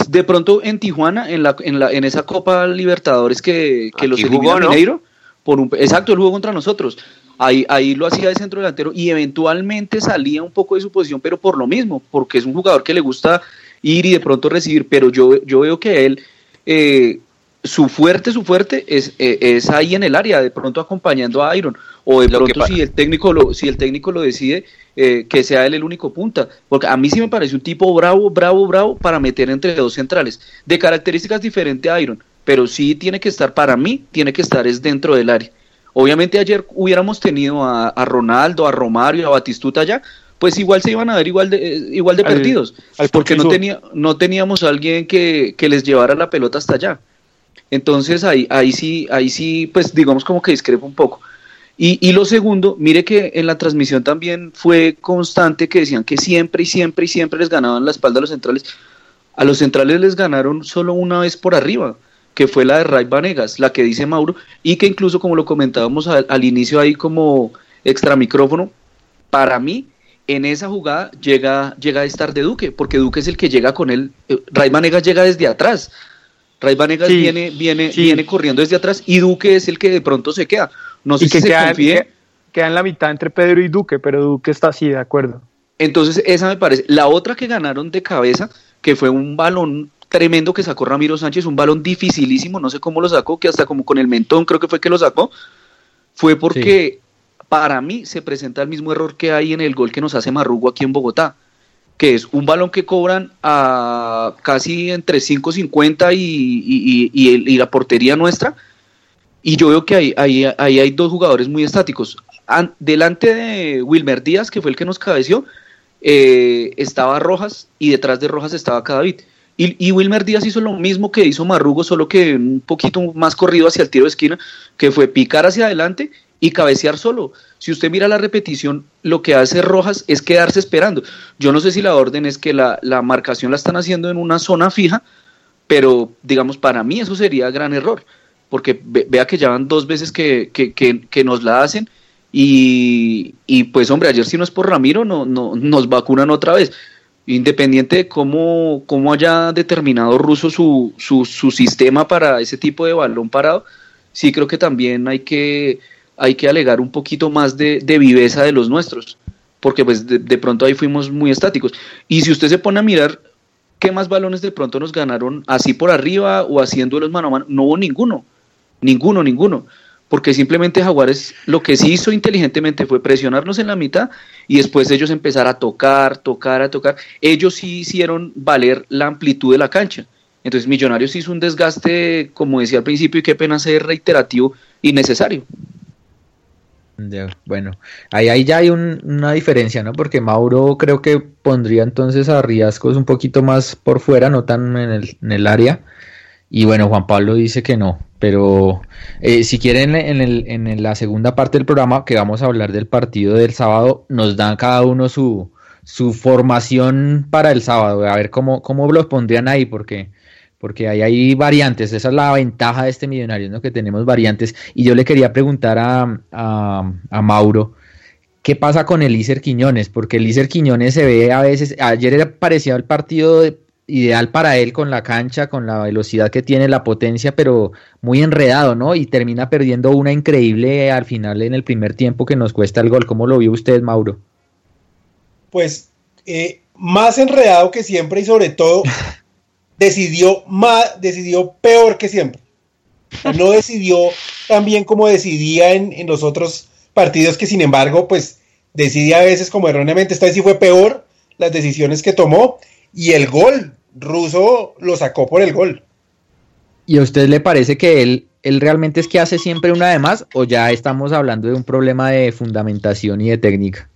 De pronto en Tijuana, en, la, en, la, en esa Copa Libertadores que, que los elimina Mineiro, por un, exacto, el juego contra nosotros. Ahí, ahí lo hacía de centro delantero y eventualmente salía un poco de su posición, pero por lo mismo, porque es un jugador que le gusta ir y de pronto recibir, pero yo, yo veo que él eh, su fuerte, su fuerte es, eh, es ahí en el área, de pronto acompañando a Iron, o de pronto si el técnico lo, si el técnico lo decide, eh, que sea él el único punta, porque a mí sí me parece un tipo bravo, bravo, bravo para meter entre dos centrales, de características diferentes a Iron, pero sí tiene que estar, para mí, tiene que estar es dentro del área. Obviamente ayer hubiéramos tenido a, Ronaldo, a Romario, a Batistuta allá, pues igual se iban a ver igual de, eh, igual de perdidos, porque no, tenía, no teníamos a alguien que, que les llevara la pelota hasta allá. Entonces ahí, ahí sí, ahí sí, pues digamos como que discrepo un poco. Y, y, lo segundo, mire que en la transmisión también fue constante que decían que siempre y siempre y siempre les ganaban la espalda a los centrales. A los centrales les ganaron solo una vez por arriba, que fue la de Ray Vanegas, la que dice Mauro, y que incluso como lo comentábamos al, inicio ahí como extra micrófono, para mí en esa jugada llega, llega a estar de Duque, porque Duque es el que llega con él, eh, Ray Vanegas llega desde atrás, Ray Vanegas viene, viene, viene corriendo desde atrás y Duque es el que de pronto se queda. No sé si se queda, Queda en la mitad entre Pedro y Duque, pero Duque está así, de acuerdo. Entonces, esa me parece. La otra que ganaron de cabeza, que fue un balón tremendo que sacó Ramiro Sánchez, un balón dificilísimo, no sé cómo lo sacó, que hasta como con el mentón creo que fue que lo sacó, fue porque para mí se presenta el mismo error que hay en el gol que nos hace Marrugo aquí en Bogotá que es un balón que cobran a casi entre 5.50 y, y, la portería nuestra. Y yo veo que ahí, ahí, hay dos jugadores muy estáticos. delante de Wilmer Díaz, que fue el que nos cabeció, eh, estaba Rojas y detrás de Rojas estaba Cadavid. Y, y, Wilmer Díaz hizo lo mismo que hizo Marrugo, solo que un poquito más corrido hacia el tiro de esquina, que fue picar hacia adelante y cabecear solo. Si usted mira la repetición, lo que hace Rojas es quedarse esperando. Yo no sé si la orden es que la, marcación la están haciendo en una zona fija, pero digamos, para mí eso sería gran error, porque vea que ya van dos veces que, que, nos la hacen. Y, y, pues hombre, ayer si no es por Ramiro, no, no, nos vacunan otra vez. Independiente de cómo, cómo haya determinado Russo su, su, su sistema para ese tipo de balón parado, sí creo que también hay que hay que alegar un poquito más de, viveza de los nuestros, porque pues de, pronto ahí fuimos muy estáticos. Y si usted se pone a mirar qué más balones de pronto nos ganaron así por arriba o haciendo los mano a mano, no hubo ninguno, ninguno, ninguno, porque simplemente Jaguares lo que sí hizo inteligentemente fue presionarnos en la mitad y después ellos empezar a tocar, tocar, a tocar. Ellos sí hicieron valer la amplitud de la cancha. Entonces Millonarios hizo un desgaste, como decía al principio, y qué pena ser reiterativo y necesario bueno, ahí, ahí ya hay una diferencia, ¿no? Porque Mauro creo que pondría entonces a Riascos un poquito más por fuera, no tan en el, en el área. Y bueno, Juan Pablo dice que no. Pero eh, si quieren en, el, en la segunda parte del programa, que vamos a hablar del partido del sábado, nos dan cada uno su, su formación para el sábado. A ver cómo, cómo los pondrían ahí, porque porque ahí hay variantes, esa es la ventaja de este millonario, ¿no? que tenemos variantes. Y yo le quería preguntar a, a, Mauro, ¿qué pasa con Elíser Quiñones? Porque Elíser Quiñones se ve a veces, ayer parecía el partido ideal para él con la cancha, con la velocidad que tiene, la potencia, pero muy enredado, ¿no? Y termina perdiendo una increíble al final en el primer tiempo que nos cuesta el gol. ¿Cómo lo vio usted, Mauro? Pues eh, más enredado que siempre y sobre todo decidió, más, decidió peor que siempre. No decidió tan bien como decidía en, en, los otros partidos que sin embargo pues decidía a veces como erróneamente, esta vez sí fue peor las decisiones que tomó y el gol, Russo lo sacó por el gol. ¿Y a usted le parece que él, él realmente es que hace siempre una de más o ya estamos hablando de un problema de fundamentación y de técnica?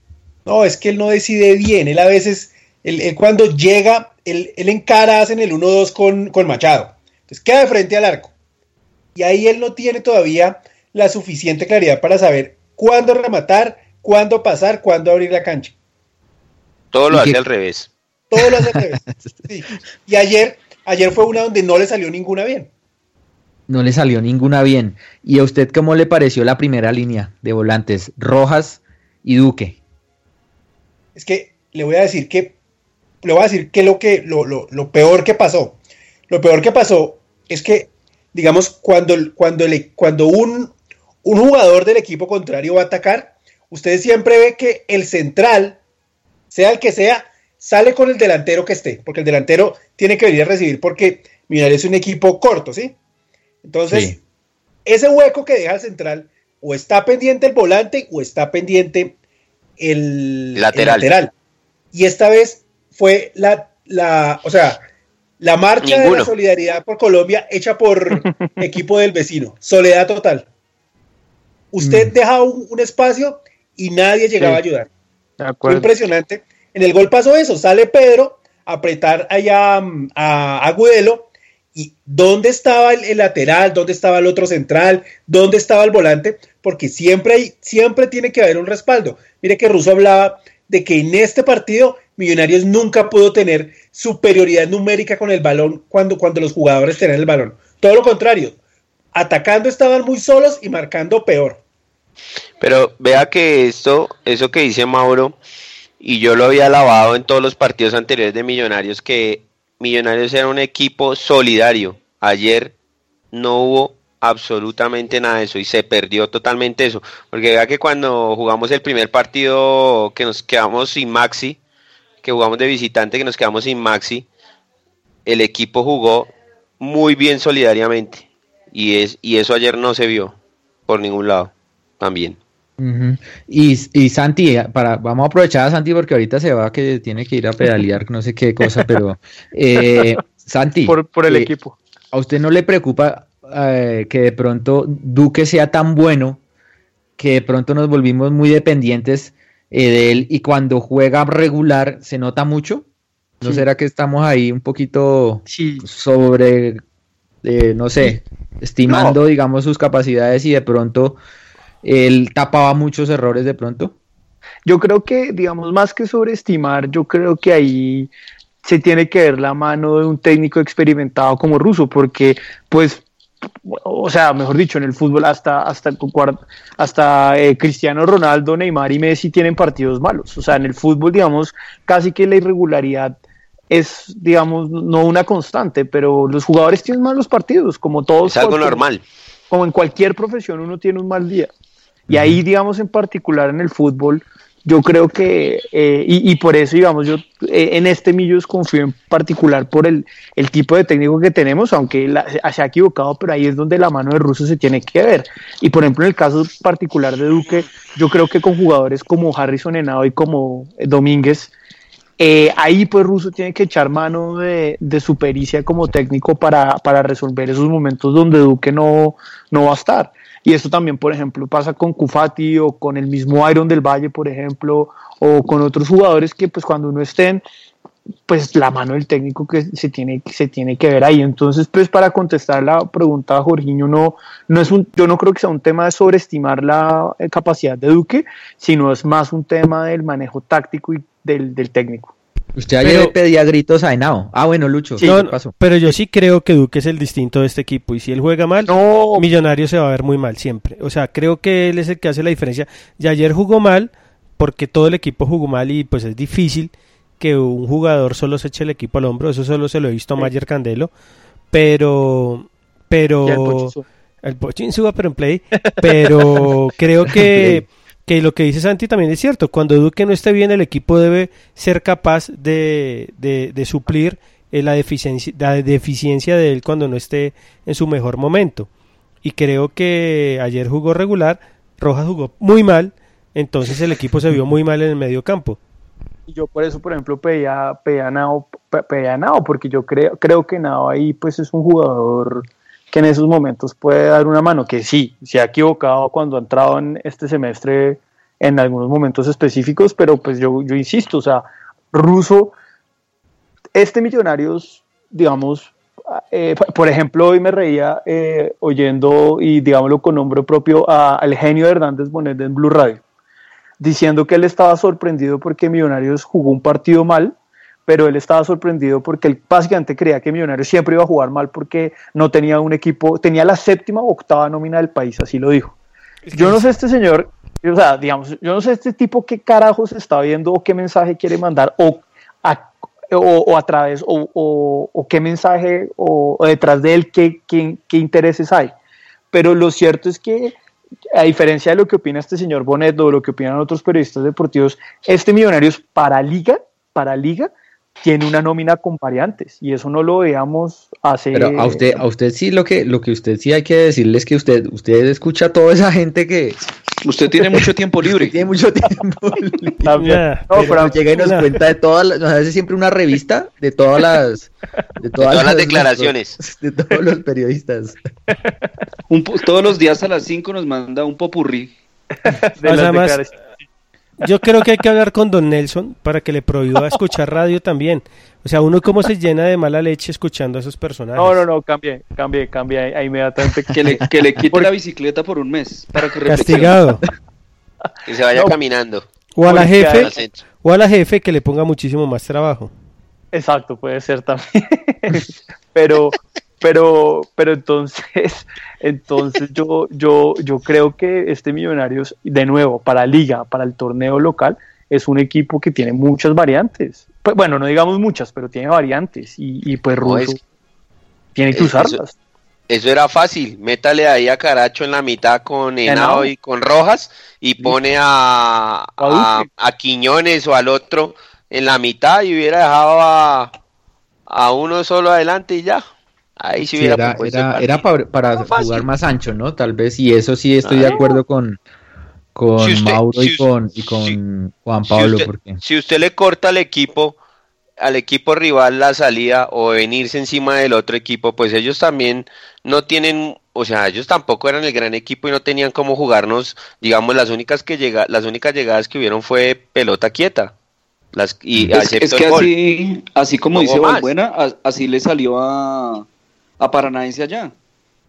No, es que él no decide bien, él a veces, él, cuando llega, él, él, encara, hacen el 1-2 con, con Machado, entonces queda de frente al arco. Y ahí él no tiene todavía la suficiente claridad para saber cuándo rematar, cuándo pasar, cuándo abrir la cancha. Todo lo hace al revés. Todo lo hace al revés. Y ayer, ayer fue una donde no le salió ninguna bien. No le salió ninguna bien. ¿Y a usted cómo le pareció la primera línea de volantes? Rojas y Duque. Es que le voy a decir que le voy a decir que lo que lo, lo, lo peor que pasó. Lo peor que pasó es que, digamos, cuando, cuando, le, cuando un, un jugador del equipo contrario va a atacar, usted siempre ve que el central, sea el que sea, sale con el delantero que esté, porque el delantero tiene que venir a recibir porque Millonarios es un equipo corto, ¿sí? Entonces, ese hueco que deja el central, o está pendiente el volante o está pendiente el lateral. Y esta vez fue la, la o sea, la marcha de la solidaridad por Colombia hecha por equipo del vecino. Soledad total. Usted mm. deja un, espacio y nadie llegaba a ayudar. Fue impresionante. En el gol pasó eso, sale Pedro a apretar allá mm, a, Agudelo y dónde estaba el, lateral, dónde estaba el otro central, dónde estaba el volante, porque siempre hay, siempre tiene que haber un respaldo. Mire que Russo hablaba de que en este partido Millonarios nunca pudo tener superioridad numérica con el balón cuando, cuando los jugadores tenían el balón. Todo lo contrario, atacando estaban muy solos y marcando peor. Pero vea que esto, eso que dice Mauro, y yo lo había alabado en todos los partidos anteriores de Millonarios, que Millonarios era un equipo solidario. Ayer no hubo absolutamente nada de eso y se perdió totalmente eso. Porque vea que cuando jugamos el primer partido que nos quedamos sin Maxi, que jugamos de visitante, que nos quedamos sin Maxi, el equipo jugó muy bien solidariamente. Y, es, y eso ayer no se vio por ningún lado también. Y, y, Santi, para, vamos a aprovechar a Santi porque ahorita se va que tiene que ir a pedalear, no sé qué cosa, pero eh, Santi. Por, el eh, equipo. ¿A usted no le preocupa eh, que de pronto Duque sea tan bueno que de pronto nos volvimos muy dependientes de él y cuando juega regular se nota mucho? ¿No será que estamos ahí un poquito sobre, no sé, estimando, digamos, sus capacidades y de pronto él tapaba muchos errores de pronto. Yo creo que, digamos, más que sobreestimar, yo creo que ahí se tiene que ver la mano de un técnico experimentado como Russo, porque, pues, o sea, mejor dicho, en el fútbol hasta, hasta, hasta eh, Cristiano Ronaldo, Neymar y Messi tienen partidos malos. O sea, en el fútbol, digamos, casi que la irregularidad es, digamos, no una constante, pero los jugadores tienen malos partidos, como todos. Es algo normal. Como en cualquier profesión uno tiene un mal día. Y ahí, digamos, en particular en el fútbol, yo creo que, eh, y, por eso, digamos, yo eh, en este Millos confío en particular por el, el tipo de técnico que tenemos, aunque se ha equivocado, pero ahí es donde la mano de Russo se tiene que ver. Y por ejemplo, en el caso particular de Duque, yo creo que con jugadores como Harrison Henao y como eh, ahí pues Russo tiene que echar mano de, de su pericia como técnico para, para, resolver esos momentos donde Duque no, no va a estar. Y esto también, por ejemplo, pasa con Cufati o con el mismo Iron del Valle, por ejemplo, o con otros jugadores que pues cuando no estén, pues la mano del técnico que se tiene, se tiene que ver ahí. Entonces, pues para contestar la pregunta, Jorginho, no, no es un, yo no creo que sea un tema de sobreestimar la eh, capacidad de Duque, sino es más un tema del manejo táctico y del, del técnico. Usted ayer le pedía gritos a Henao. Ah, bueno, Lucho. Sí, pasó? Pero yo sí creo que Duque es el distinto de este equipo. Y si él juega mal, Millonario se va a ver muy mal siempre. O sea, creo que él es el que hace la diferencia. Y ayer jugó mal porque todo el equipo jugó mal y pues es difícil que un jugador solo se eche el equipo al hombro. Eso solo se lo he visto a Mayer Candelo. Pero... Pero... El Pochin suba, pero en play. Pero creo que que lo que dice Santi también es cierto. Cuando Duque no esté bien, el equipo debe ser capaz de, de, suplir eh, la, deficiencia, la deficiencia de él cuando no esté en su mejor momento. y creo que ayer jugó regular, Rojas jugó muy mal, entonces el equipo se vio muy mal en el medio campo. Y yo por eso, por ejemplo, pedía, a Nao, pedía Nao, porque yo creo, creo que Nao ahí pues es un jugador que en esos momentos puede dar una mano, que sí, se ha equivocado cuando ha entrado en este semestre en algunos momentos específicos, pero pues yo, yo insisto, o sea, Russo, este Millonarios, digamos, eh, por ejemplo, hoy me reía eh, oyendo, y digámoslo con nombre propio, al genio de Hernández Bonet en Blue Radio, diciendo que él estaba sorprendido porque Millonarios jugó un partido mal, pero él estaba sorprendido porque él básicamente creía que Millonarios siempre iba a jugar mal porque no tenía un equipo, tenía la séptima o octava nómina del país, así lo dijo. Yo no sé este señor, o sea, digamos, yo no sé este tipo qué carajos está viendo o qué mensaje quiere mandar o a, o, a través o, qué mensaje o, detrás de él qué, qué, qué intereses hay. Pero lo cierto es que a diferencia de lo que opina este señor Bonet o lo que opinan otros periodistas deportivos, este Millonarios para liga, para liga, tiene una nómina con variantes y eso no lo veamos hace Pero a usted a usted sí lo que lo que usted sí hay que decirle es que usted usted escucha a toda esa gente que usted tiene mucho tiempo libre. tiene mucho tiempo libre. no, pero llega y nos cuenta de todas las, nos hace siempre una revista de todas las de todas, las, declaraciones de todos los periodistas. todos los días a las 5 nos manda un popurrí. De las yo creo que hay que hablar con Don Nelson para que le prohíba escuchar radio también. O sea, uno cómo se llena de mala leche escuchando a esos personajes. No, no, no, cambie, cambie, cambie ahí, inmediatamente. Que le, que le quite la bicicleta por un mes para que Castigado. que se vaya caminando. O a la jefe, o a la jefe que le ponga muchísimo más trabajo. Exacto, puede ser también. Pero, pero, pero entonces, entonces yo, yo, yo creo que este Millonarios, de nuevo, para Liga, para el torneo local, es un equipo que tiene muchas variantes. Pues, bueno, no digamos muchas, pero tiene variantes y, pues Russo tiene que usarlas. Eso, era fácil, métale ahí a Caracho en la mitad con Henao y con Rojas y pone a, a, Quiñones o al otro en la mitad y hubiera dejado a, a uno solo adelante y ya. Ahí sí, era, era, para, jugar más ancho, ¿no? Tal vez, y eso sí estoy de acuerdo con, con Mauro y, con, y con Juan Pablo. Si usted, porque... si usted le corta al equipo, al equipo rival la salida o venirse encima del otro equipo, pues ellos también no tienen, o sea, ellos tampoco eran el gran equipo y no tenían cómo jugarnos, digamos, las únicas que llega, las únicas llegadas que hubieron fue pelota quieta. Las, y es, que así, así como dice Buena, así le salió a a Paranaense allá.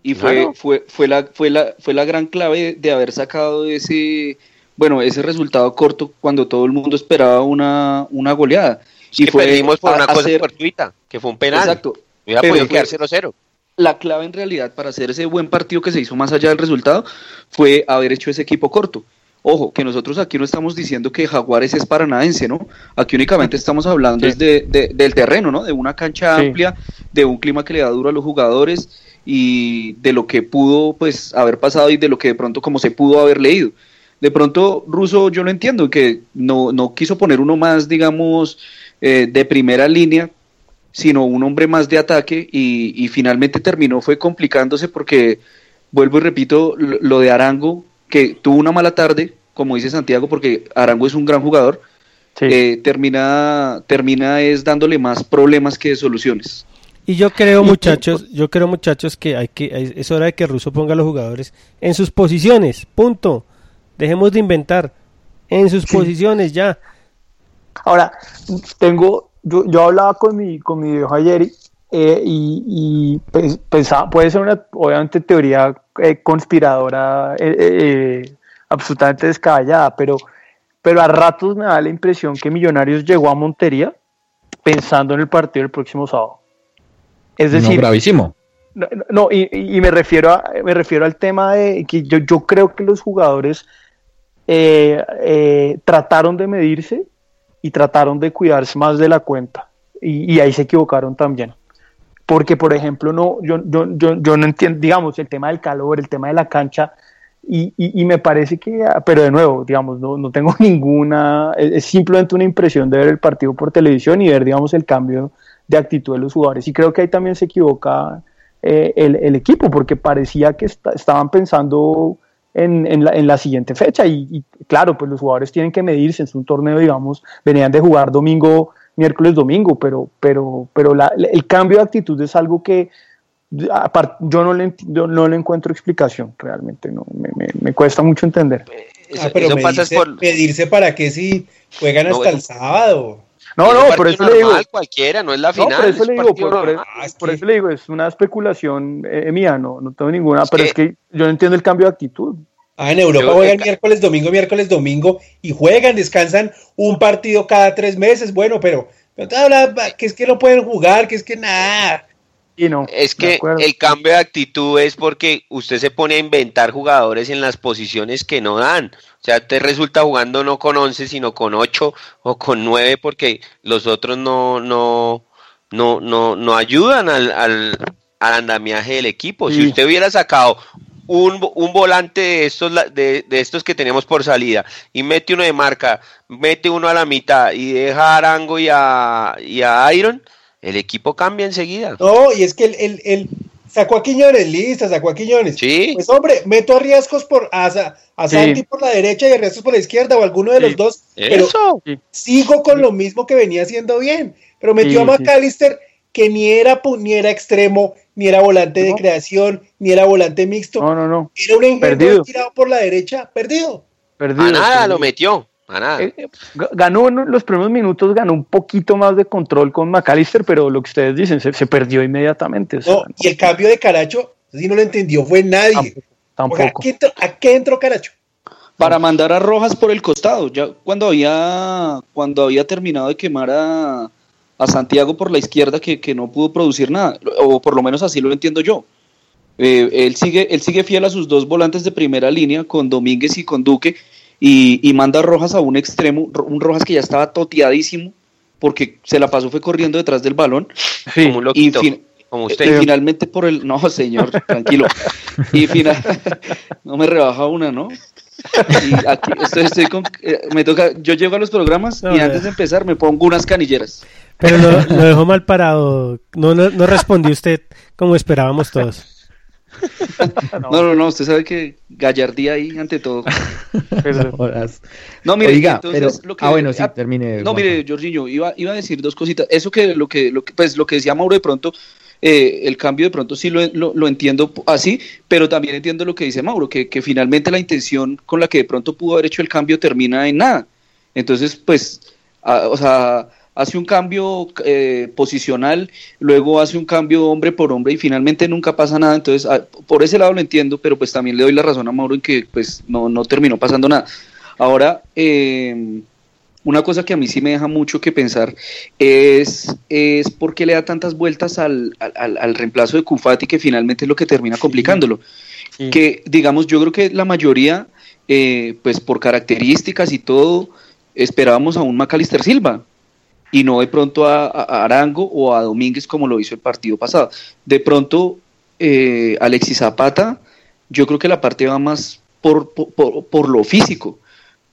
Y fue, fue, fue, la, fue, la, fue la gran clave de haber sacado ese, bueno, ese resultado corto cuando todo el mundo esperaba una, una goleada. y fue perdimos por una cosa fortuita, que fue un penal. Exacto. Hubiera podido quedar 0-0. La clave en realidad para hacer ese buen partido que se hizo más allá del resultado fue haber hecho ese equipo corto. Ojo, que nosotros aquí no estamos diciendo que Jaguares es paranaense, ¿no? Aquí únicamente estamos hablando de, del terreno, ¿no? De una cancha amplia, de un clima que le da duro a los jugadores y de lo que pudo pues haber pasado y de lo que de pronto como se pudo haber leído. De pronto, Russo, yo lo entiendo, que no, no quiso poner uno más, digamos, eh, de primera línea, sino un hombre más de ataque y, y finalmente terminó fue complicándose porque, vuelvo y repito, lo de Arango que tuvo una mala tarde, como dice Santiago, porque Arango es un gran jugador, eh, termina, termina es dándole más problemas que soluciones. Y yo creo, muchachos, yo creo, muchachos, que hay que es hora de que Russo ponga a los jugadores en sus posiciones. Punto. Dejemos de inventar. En sus posiciones ya. Ahora, tengo, yo, yo hablaba con mi, con mi viejo ayer eh, y, pensaba, puede ser una, obviamente, teoría eh, conspiradora eh, eh, absolutamente descabellada, pero, pero a ratos me da la impresión que Millonarios llegó a Montería pensando en el partido del próximo sábado. Es decir, gravísimo. No, y, me refiero a, me refiero al tema de que yo, yo creo que los jugadores trataron de medirse y trataron de cuidarse más de la cuenta. y ahí se equivocaron también porque por ejemplo no, yo, yo, yo, yo no entiendo, digamos, el tema del calor, el tema de la cancha, y, y, me parece que, pero de nuevo, digamos, no, no tengo ninguna, es, simplemente una impresión de ver el partido por televisión y ver, digamos, el cambio de actitud de los jugadores. Y creo que ahí también se equivoca eh, el, equipo, porque parecía que estaban pensando en, la, siguiente fecha. Y, claro, pues los jugadores tienen que medirse. en un torneo, digamos, venían de jugar domingo, miércoles, domingo, pero, pero, pero el cambio de actitud es algo que yo no le, no le encuentro explicación realmente, no, me, cuesta mucho entender. Ah, pero medirse, para que si juegan hasta el sábado. No, no, por eso le digo. Cualquiera, no es la final. por eso le digo, por, eso le digo, es una especulación eh, mía, no, no tengo ninguna, pero es que yo no entiendo el cambio de actitud. Ah, en Europa juegan miércoles, domingo, miércoles, domingo y juegan, descansan un partido cada tres meses. Bueno, pero, pero que es que no pueden jugar, que es que nada. Y no, es que el cambio de actitud es porque usted se pone a inventar jugadores en las posiciones que no dan. O sea, te resulta jugando no con 11, sino con 8 o con 9 porque los otros no, no, no, no, no ayudan al, al, andamiaje del equipo. Si usted hubiera sacado un, un, volante de estos, de, de, estos que tenemos por salida y mete uno de marca, mete uno a la mitad y deja a Arango y a, y a Iron, el equipo cambia enseguida. No, y es que el, el, sacó a Quiñones, lista, sacó a Quiñones. Sí. Pues hombre, meto a Riescos por, a, a Santi por la derecha y a Riescos por la izquierda o alguno de los dos. Eso. Sigo con lo mismo que venía haciendo bien. Pero metió a McAllister que ni era, ni era extremo, ni era volante de creación, ni era volante mixto. No, no, no. Era un engendro tirado por la derecha, perdido. Perdido. A nada lo metió. A nada. Eh, eh, ganó en los primeros minutos, ganó un poquito más de control con McAllister, pero lo que ustedes dicen, se, perdió inmediatamente. y el cambio de Caracho, si no lo entendió, fue nadie. Tampoco. ¿a, qué entró, Caracho? Para mandar a Rojas por el costado. Ya cuando había, cuando había terminado de quemar a, a Santiago por la izquierda que, no pudo producir nada, o por lo menos así lo entiendo yo. Eh, él, sigue, él sigue fiel a sus dos volantes de primera línea, con Domínguez y con Duque, y, manda a Rojas a un extremo, un Rojas que ya estaba toteadísimo, porque se la pasó, fue corriendo detrás del balón. como un y, como usted. finalmente por el... No, señor, tranquilo. y final... no me rebaja una, ¿no? Y aquí estoy, con, eh, me toca, yo llego a los programas y antes de empezar me pongo unas canilleras. Pero lo, dejó mal parado. No, no, no respondió usted como esperábamos todos. No, no, no, usted sabe que gallardía ahí ante todo. no, mire, Oiga, pero, lo que, ah, bueno, sí, termine. No, mire, Jorginho, iba, iba a decir dos cositas. Eso que lo que, lo que, pues, lo que decía Mauro de pronto, eh, el cambio de pronto sí lo, lo, entiendo así, pero también entiendo lo que dice Mauro, que, que finalmente la intención con la que de pronto pudo haber hecho el cambio termina en nada. Entonces, pues, o sea, hace un cambio eh, posicional, luego hace un cambio hombre por hombre y finalmente nunca pasa nada. Entonces, ah, por ese lado lo entiendo, pero pues también le doy la razón a Mauro en que pues no, no terminó pasando nada. Ahora, eh, una cosa que a mí sí me deja mucho que pensar es, es por qué le da tantas vueltas al, al, reemplazo de Kufati que finalmente es lo que termina complicándolo. Que digamos, yo creo que la mayoría, eh, pues por características y todo, esperábamos a un Macalister Silva y no de pronto a, Arango o a Domínguez como lo hizo el partido pasado. De pronto, eh, Alexis Zapata, yo creo que la parte va más por, por, lo físico,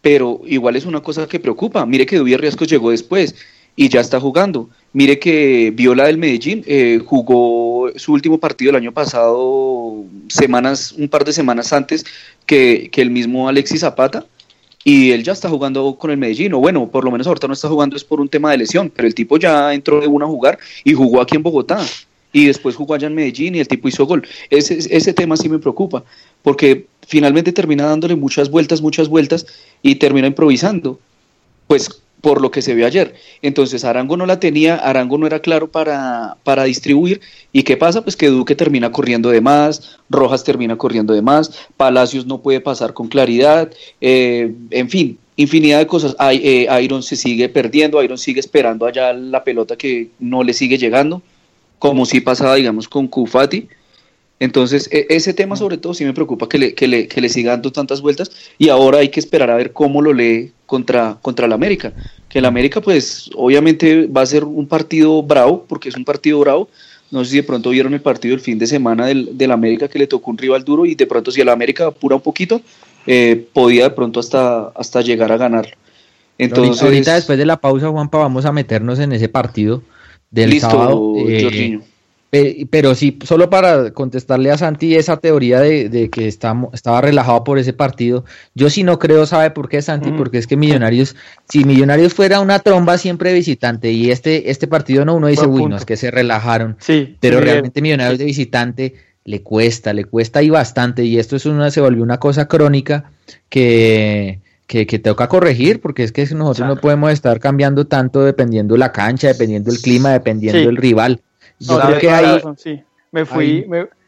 pero igual es una cosa que preocupa. Mire que Dubier Riascos llegó después y ya está jugando. Mire que Viola del Medellín eh, jugó su último partido el año pasado, semanas, un par de semanas antes que, que el mismo Alexis Zapata y él ya está jugando con el Medellín, o bueno, por lo menos ahorita no está jugando es por un tema de lesión, pero el tipo ya entró de una a jugar y jugó aquí en Bogotá y después jugó allá en Medellín y el tipo hizo gol. Ese, ese tema sí me preocupa, porque finalmente termina dándole muchas vueltas, muchas vueltas y termina improvisando. Pues por lo que se vio ayer. Entonces Arango no la tenía, Arango no era claro para, para distribuir. ¿Y qué pasa? Pues que Duque termina corriendo de más, Rojas termina corriendo de más, Palacios no puede pasar con claridad, eh, en fin, infinidad de cosas. Eh, Iron se sigue perdiendo, Iron sigue esperando allá la pelota que no le sigue llegando, como si pasaba, digamos, con Kufati. Entonces, e, ese tema sobre todo sí me preocupa que le, que le, que le siga dando tantas vueltas y ahora hay que esperar a ver cómo lo lee contra, contra el América. Que el América, pues, obviamente va a ser un partido bravo, porque es un partido bravo. No sé si de pronto vieron el partido el fin de semana del, del América que le tocó un rival duro y de pronto si el América apura un poquito, eh, podía de pronto hasta, hasta llegar a ganar. Entonces, ahorita después de la pausa, Juanpa, vamos a meternos en ese partido del listo, sábado. Eh, pero sí, solo para contestarle a Santi esa teoría de, que estaba relajado por ese partido, yo sí no creo, ¿sabe por qué, Santi? Porque es que Millonarios, si Millonarios fuera una tromba siempre visitante y este, este partido no, uno dice, uy, no, es que se relajaron. Sí, pero realmente Millonarios de visitante le cuesta, le cuesta y bastante, y esto es una, se volvió una cosa crónica que, que, que toca corregir, porque es que nosotros no podemos estar cambiando tanto dependiendo la cancha, dependiendo el clima, dependiendo del rival. Yo creo que ahí... Sí. Me fui,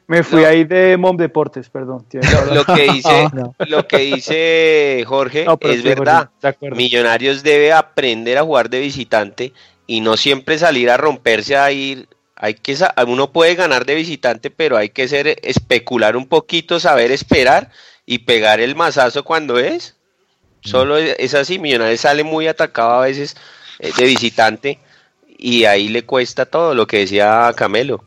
me, fui ahí de Mom Deportes, perdón. Lo que dice, lo que dice Jorge es verdad. Millonarios debe aprender a jugar de visitante y no siempre salir a romperse a ir. Hay que uno puede ganar de visitante, pero hay que ser especular un poquito, saber esperar y pegar el mazazo cuando es. Solo es así, Millonarios sale muy atacado a veces eh, de visitante y ahí le cuesta todo lo que decía Camelo.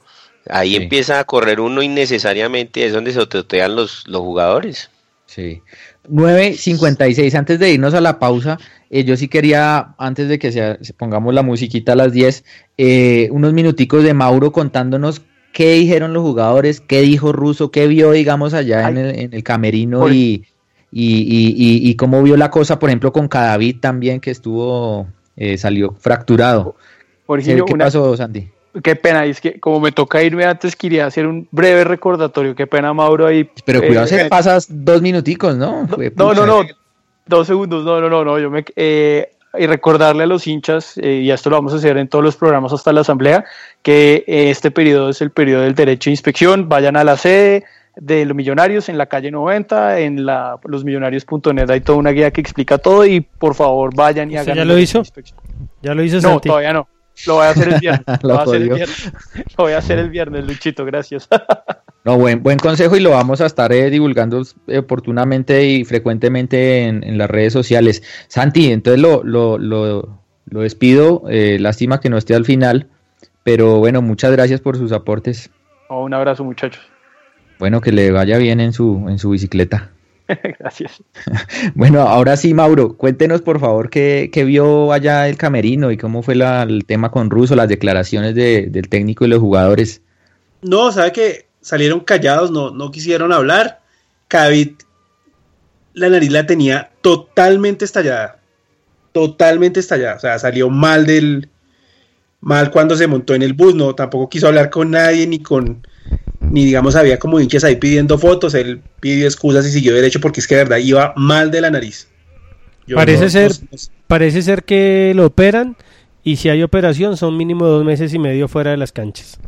Ahí empieza a correr uno innecesariamente, es donde se ototean los, los jugadores. Sí. 9.56, antes de irnos a la pausa, eh, yo sí quería, antes de que se, pongamos la musiquita a las 10, eh, unos minuticos de Mauro contándonos qué dijeron los jugadores, qué dijo Russo, qué vio, digamos, allá en el, en el, camerino y, y, y, cómo vio la cosa, por ejemplo, con Cadavid también, que estuvo, eh, salió fracturado. ¿Qué, pasó, Sandy? Qué pena, es que como me toca irme antes, quería hacer un breve recordatorio. Qué pena, Mauro. Ahí, Pero cuidado, se eh, pasas dos minuticos, ¿no? No, no, no, dos segundos, no, no, no, no. Yo me, eh, y recordarle a los hinchas, eh, y esto lo vamos a hacer en todos los programas hasta la asamblea, que este periodo es el periodo del derecho de inspección. Vayan a la sede de los millonarios en la calle 90, en la losmillonarios.net hay toda una guía que explica todo y por favor vayan y hagan. ¿Ya lo hizo? ¿Ya lo hizo No, todavía no. Lo voy a hacer el viernes. lo, voy a hacer el viernes. lo voy a hacer el viernes, Luchito, gracias. no, buen, buen consejo y lo vamos a estar eh, divulgando eh, oportunamente y frecuentemente en, las redes sociales. Santi, entonces lo, lo, lo, lo despido. Eh, lástima que no esté al final, pero bueno, muchas gracias por sus aportes. un abrazo, muchachos. Bueno, que le vaya bien en su, en su bicicleta. Gracias. Bueno, ahora sí, Mauro, cuéntenos por favor qué, vio allá el camerino y cómo fue el tema con Russo, las declaraciones del técnico y los jugadores. No, sabe que salieron callados, no, no quisieron hablar. Cavit, la nariz la tenía totalmente estallada. Totalmente estallada. O sea, salió mal del. Mal cuando se montó en el bus, no, tampoco quiso hablar con nadie ni con ni digamos había como hinchas ahí pidiendo fotos, él pidió excusas y siguió derecho porque es que de verdad iba mal de la nariz. parece ser, parece ser que lo operan y si hay operación son mínimo dos meses y medio fuera de las canchas.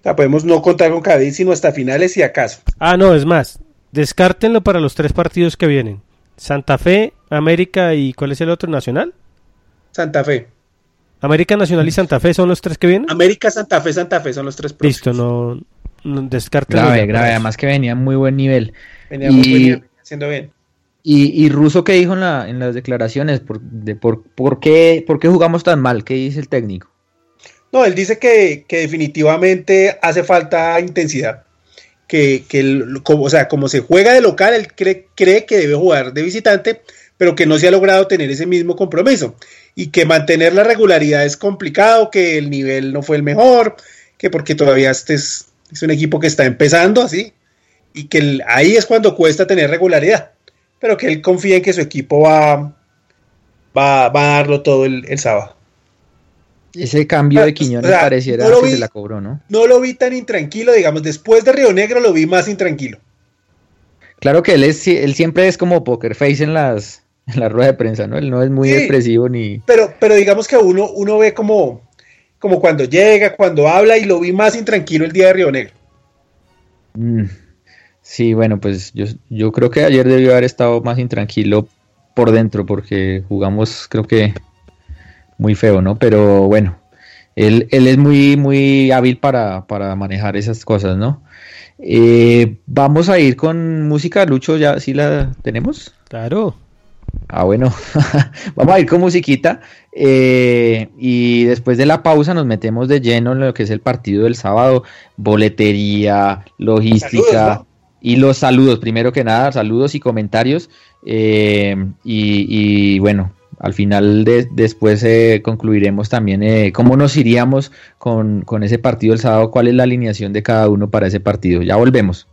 O sea, podemos no contar con Cádiz sino hasta finales si acaso. Ah, no, es más, descártenlo para los tres partidos que vienen. Santa Fe, América y ¿cuál es el otro? ¿Nacional? Santa Fe. América Nacional y Santa Fe son los tres que vienen. América, Santa Fe, Santa Fe son los tres próximos. Listo, no, descarte. Grave, grave, además que venía muy buen nivel. Venía muy buen nivel, haciendo bien. Y, y Russo, ¿qué dijo en, la, en las declaraciones? ¿Por, de, por, por, qué, ¿Por qué jugamos tan mal? ¿Qué dice el técnico? No, él dice que, que definitivamente hace falta intensidad. Que, que como, o sea, como se juega de local, él cree, cree que debe jugar de visitante, pero que no se ha logrado tener ese mismo compromiso. Y que mantener la regularidad es complicado, que el nivel no fue el mejor, que porque todavía este es, un equipo que está empezando así y que ahí es cuando cuesta tener regularidad, pero que él confía en que su equipo va, va, a darlo todo el, sábado. Ese cambio de Quiñones pareciera que se la cobró, ¿no? No lo vi tan intranquilo, digamos, después de Río Negro lo vi más intranquilo. Claro que él es él siempre es como poker face en las en la rueda de prensa, ¿no? Él no es muy expresivo ni Pero pero digamos que uno uno ve como como cuando llega, cuando habla y lo vi más intranquilo el día de Río Negro. Mm, sí, bueno, pues yo, yo creo que ayer debió haber estado más intranquilo por dentro porque jugamos creo que muy feo, ¿no? Pero bueno, él, él es muy, muy hábil para, para manejar esas cosas, ¿no? Eh, vamos a ir con música, Lucho, ¿ya sí la tenemos? Claro. Ah, bueno, vamos a ir con musiquita eh, y después de la pausa nos metemos de lleno en lo que es el partido del sábado, boletería, logística y los saludos, primero que nada, saludos y comentarios eh, y, bueno, al final de, después eh, concluiremos también eh, cómo nos iríamos con, con ese partido el sábado, cuál es la alineación de cada uno para ese partido. Ya volvemos.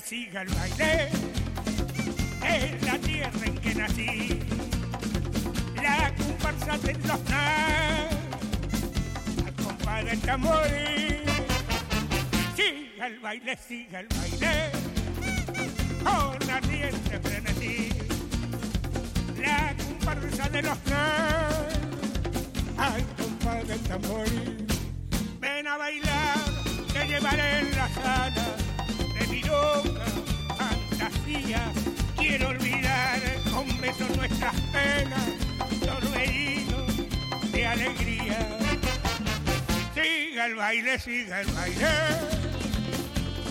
Siga el baile en la tierra en que nací. La comparsa de los al compás del tambor. Siga el baile, siga el baile, con ardiente frenesí. La comparsa de los al compás del tambor. Ven a bailar, te llevaré la Quiero olvidar con besos nuestras penas, herido de alegría. Siga el baile, siga el baile,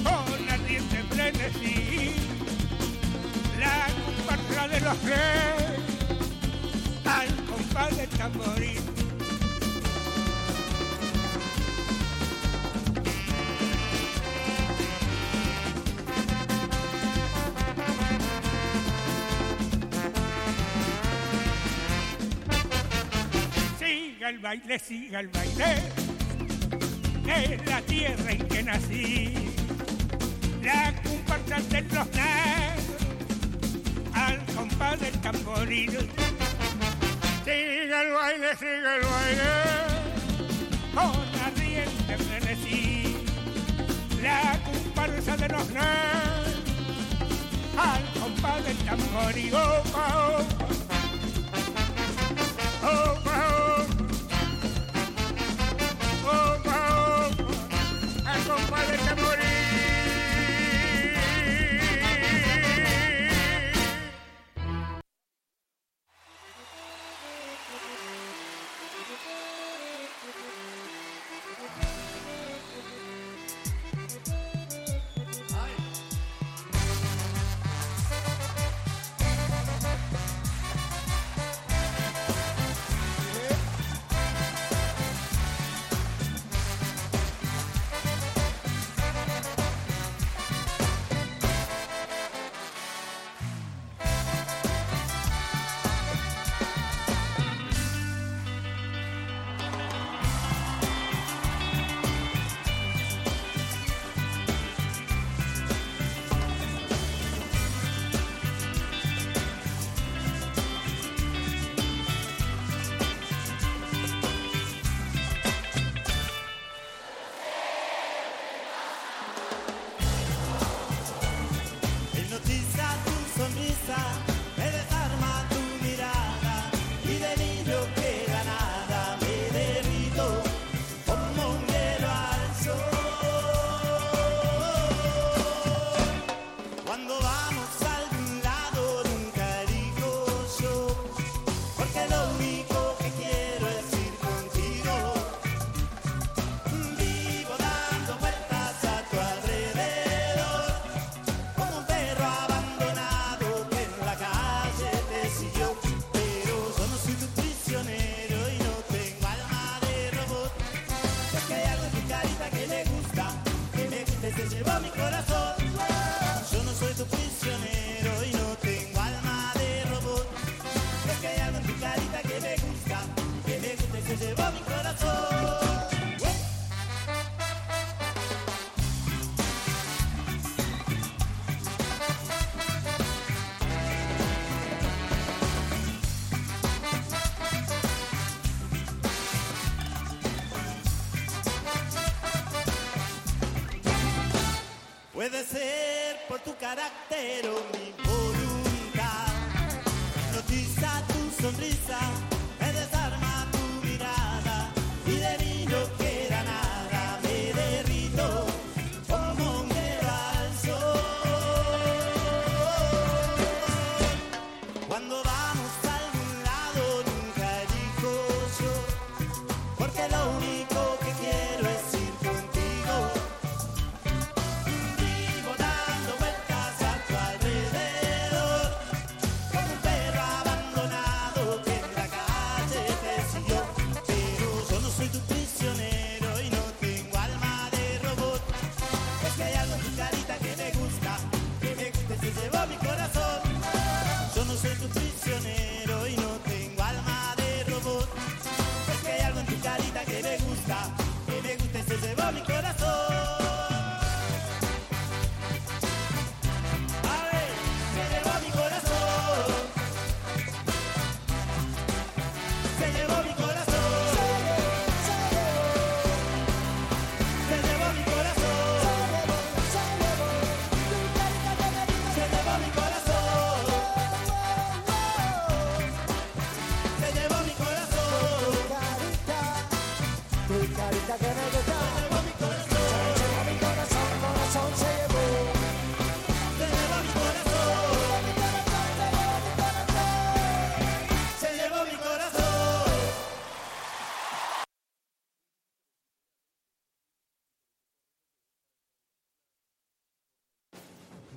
con ardiente frenesí. La comparsa de los tres, al compás del el baile, siga el baile, es la tierra en que nací. La comparsa de los al compás del tamboril. Siga el baile, siga el baile, con ardiente frenesí. La comparsa de los negros, al compás del tamboril. Oh, oh, oh,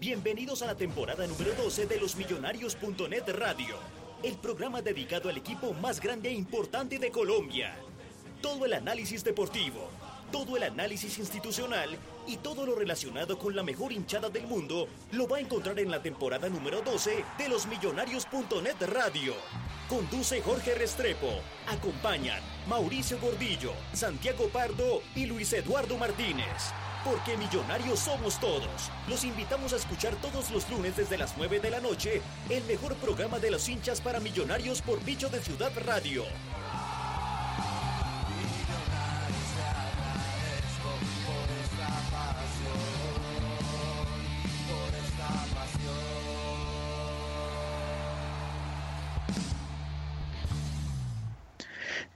Bienvenidos a la temporada número 12 de los Millonarios.net Radio, el programa dedicado al equipo más grande e importante de Colombia. Todo el análisis deportivo, todo el análisis institucional y todo lo relacionado con la mejor hinchada del mundo lo va a encontrar en la temporada número 12 de los Millonarios.net Radio. Conduce Jorge Restrepo. Acompañan Mauricio Gordillo, Santiago Pardo y Luis Eduardo Martínez. Porque millonarios somos todos. Los invitamos a escuchar todos los lunes desde las 9 de la noche el mejor programa de los hinchas para millonarios por Bicho de Ciudad Radio.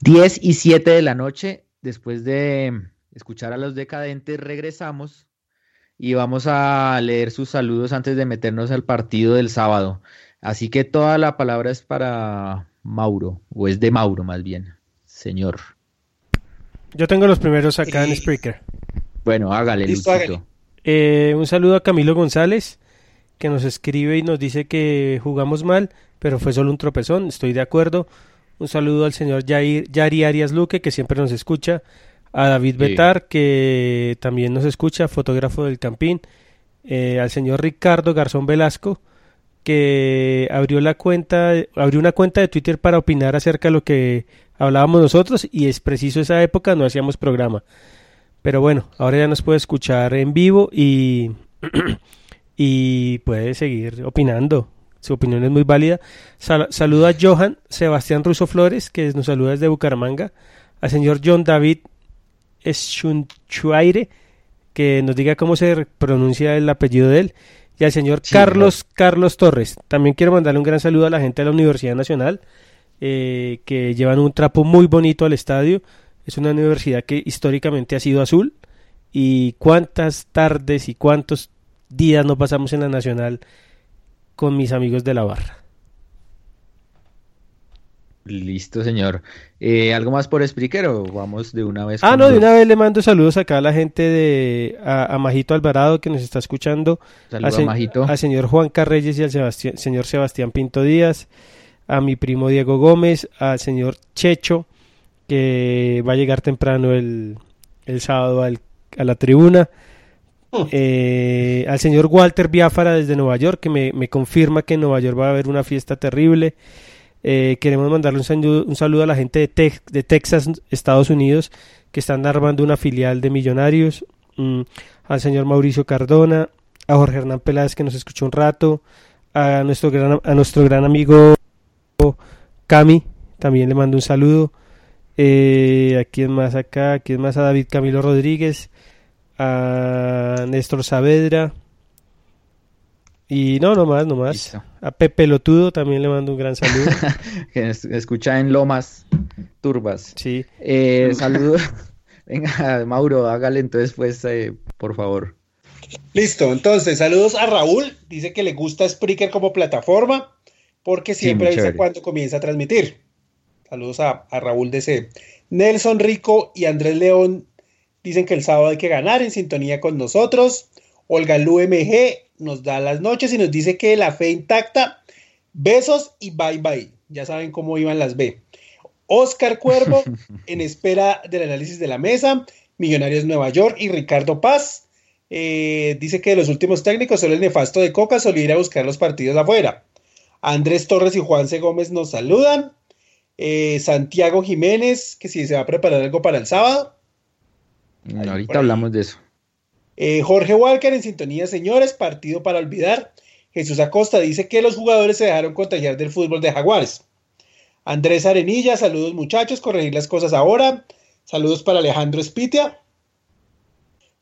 Diez y siete de la noche, después de escuchar a los decadentes, regresamos y vamos a leer sus saludos antes de meternos al partido del sábado. Así que toda la palabra es para Mauro, o es de Mauro más bien, señor. Yo tengo los primeros acá en Spreaker. Bueno, hágale, Luchito. Eh, un saludo a Camilo González, que nos escribe y nos dice que jugamos mal, pero fue solo un tropezón, estoy de acuerdo. Un saludo al señor Yari Arias Luque, que siempre nos escucha. A David Betar, que también nos escucha, fotógrafo del Campín. Eh, al señor Ricardo Garzón Velasco, que abrió la cuenta, abrió una cuenta de Twitter para opinar acerca de lo que hablábamos nosotros y es preciso esa época no hacíamos programa. Pero bueno, ahora ya nos puede escuchar en vivo y, y puede seguir opinando. Su opinión es muy válida. saludo a Johan Sebastián Russo Flores, que nos saluda desde Bucaramanga. Al señor John David Schunchuaire, que nos diga cómo se pronuncia el apellido de él. Y al señor Carlos Carlos Torres. También quiero mandarle un gran saludo a la gente de la Universidad Nacional, eh, que llevan un trapo muy bonito al estadio. Es una universidad que históricamente ha sido azul. Y cuántas tardes y cuántos días nos pasamos en la Nacional con mis amigos de la barra. Listo, señor. Eh, ¿Algo más por Spreaker o vamos de una vez? Ah, no, de una vez le mando saludos acá a la gente de a, Majito Alvarado que nos está escuchando. Saludos a, Majito. Al señor Juan Carreyes y al señor Sebastián Pinto Díaz. A mi primo Diego Gómez. Al señor Checho, que va a llegar temprano el, sábado a la tribuna. Oh. Eh, al señor Walter Biafara desde Nueva York, que me, me confirma que en Nueva York va a haber una fiesta terrible. Eh, queremos mandarle un saludo, a la gente de, de, Texas, Estados Unidos, que están armando una filial de Millonarios. Mm, al señor Mauricio Cardona, a Jorge Hernán Peláez, que nos escuchó un rato, a nuestro gran, a nuestro gran amigo Cami, también le mando un saludo. Eh, ¿A quién más acá? ¿A quién más? A David Camilo Rodríguez, a Néstor Saavedra, y no, nomás, nomás. A Pepe Lotudo también le mando un gran saludo. que escucha en Lomas Turbas. Sí. Eh, saludos. Venga, Mauro, hágale entonces, pues, eh, por favor. Listo, entonces, saludos a Raúl. Dice que le gusta Spreaker como plataforma porque siempre avisa cuando comienza a transmitir. Saludos a, a Raúl DC. Nelson Rico y Andrés León dicen que el sábado hay que ganar en sintonía con nosotros. Olga Lu MG nos da las noches y nos dice que la fe intacta, besos y bye bye. Ya saben cómo iban las B. Oscar Cuervo, en espera del análisis de la mesa, Millonarios Nueva York y Ricardo Paz. Eh, dice que de los últimos técnicos solo el nefasto de Coca solía ir a buscar los partidos afuera. Andrés Torres y Juan C. Gómez nos saludan. Eh, Santiago Jiménez, que si se va a preparar algo para el sábado. ahorita hablamos de eso. Eh, Jorge Walker en sintonía, señores, partido para olvidar. Jesús Acosta dice que los jugadores se dejaron contagiar del fútbol de Jaguares. Andrés Arenilla, saludos muchachos, corregir las cosas ahora. Saludos para Alejandro Espitia.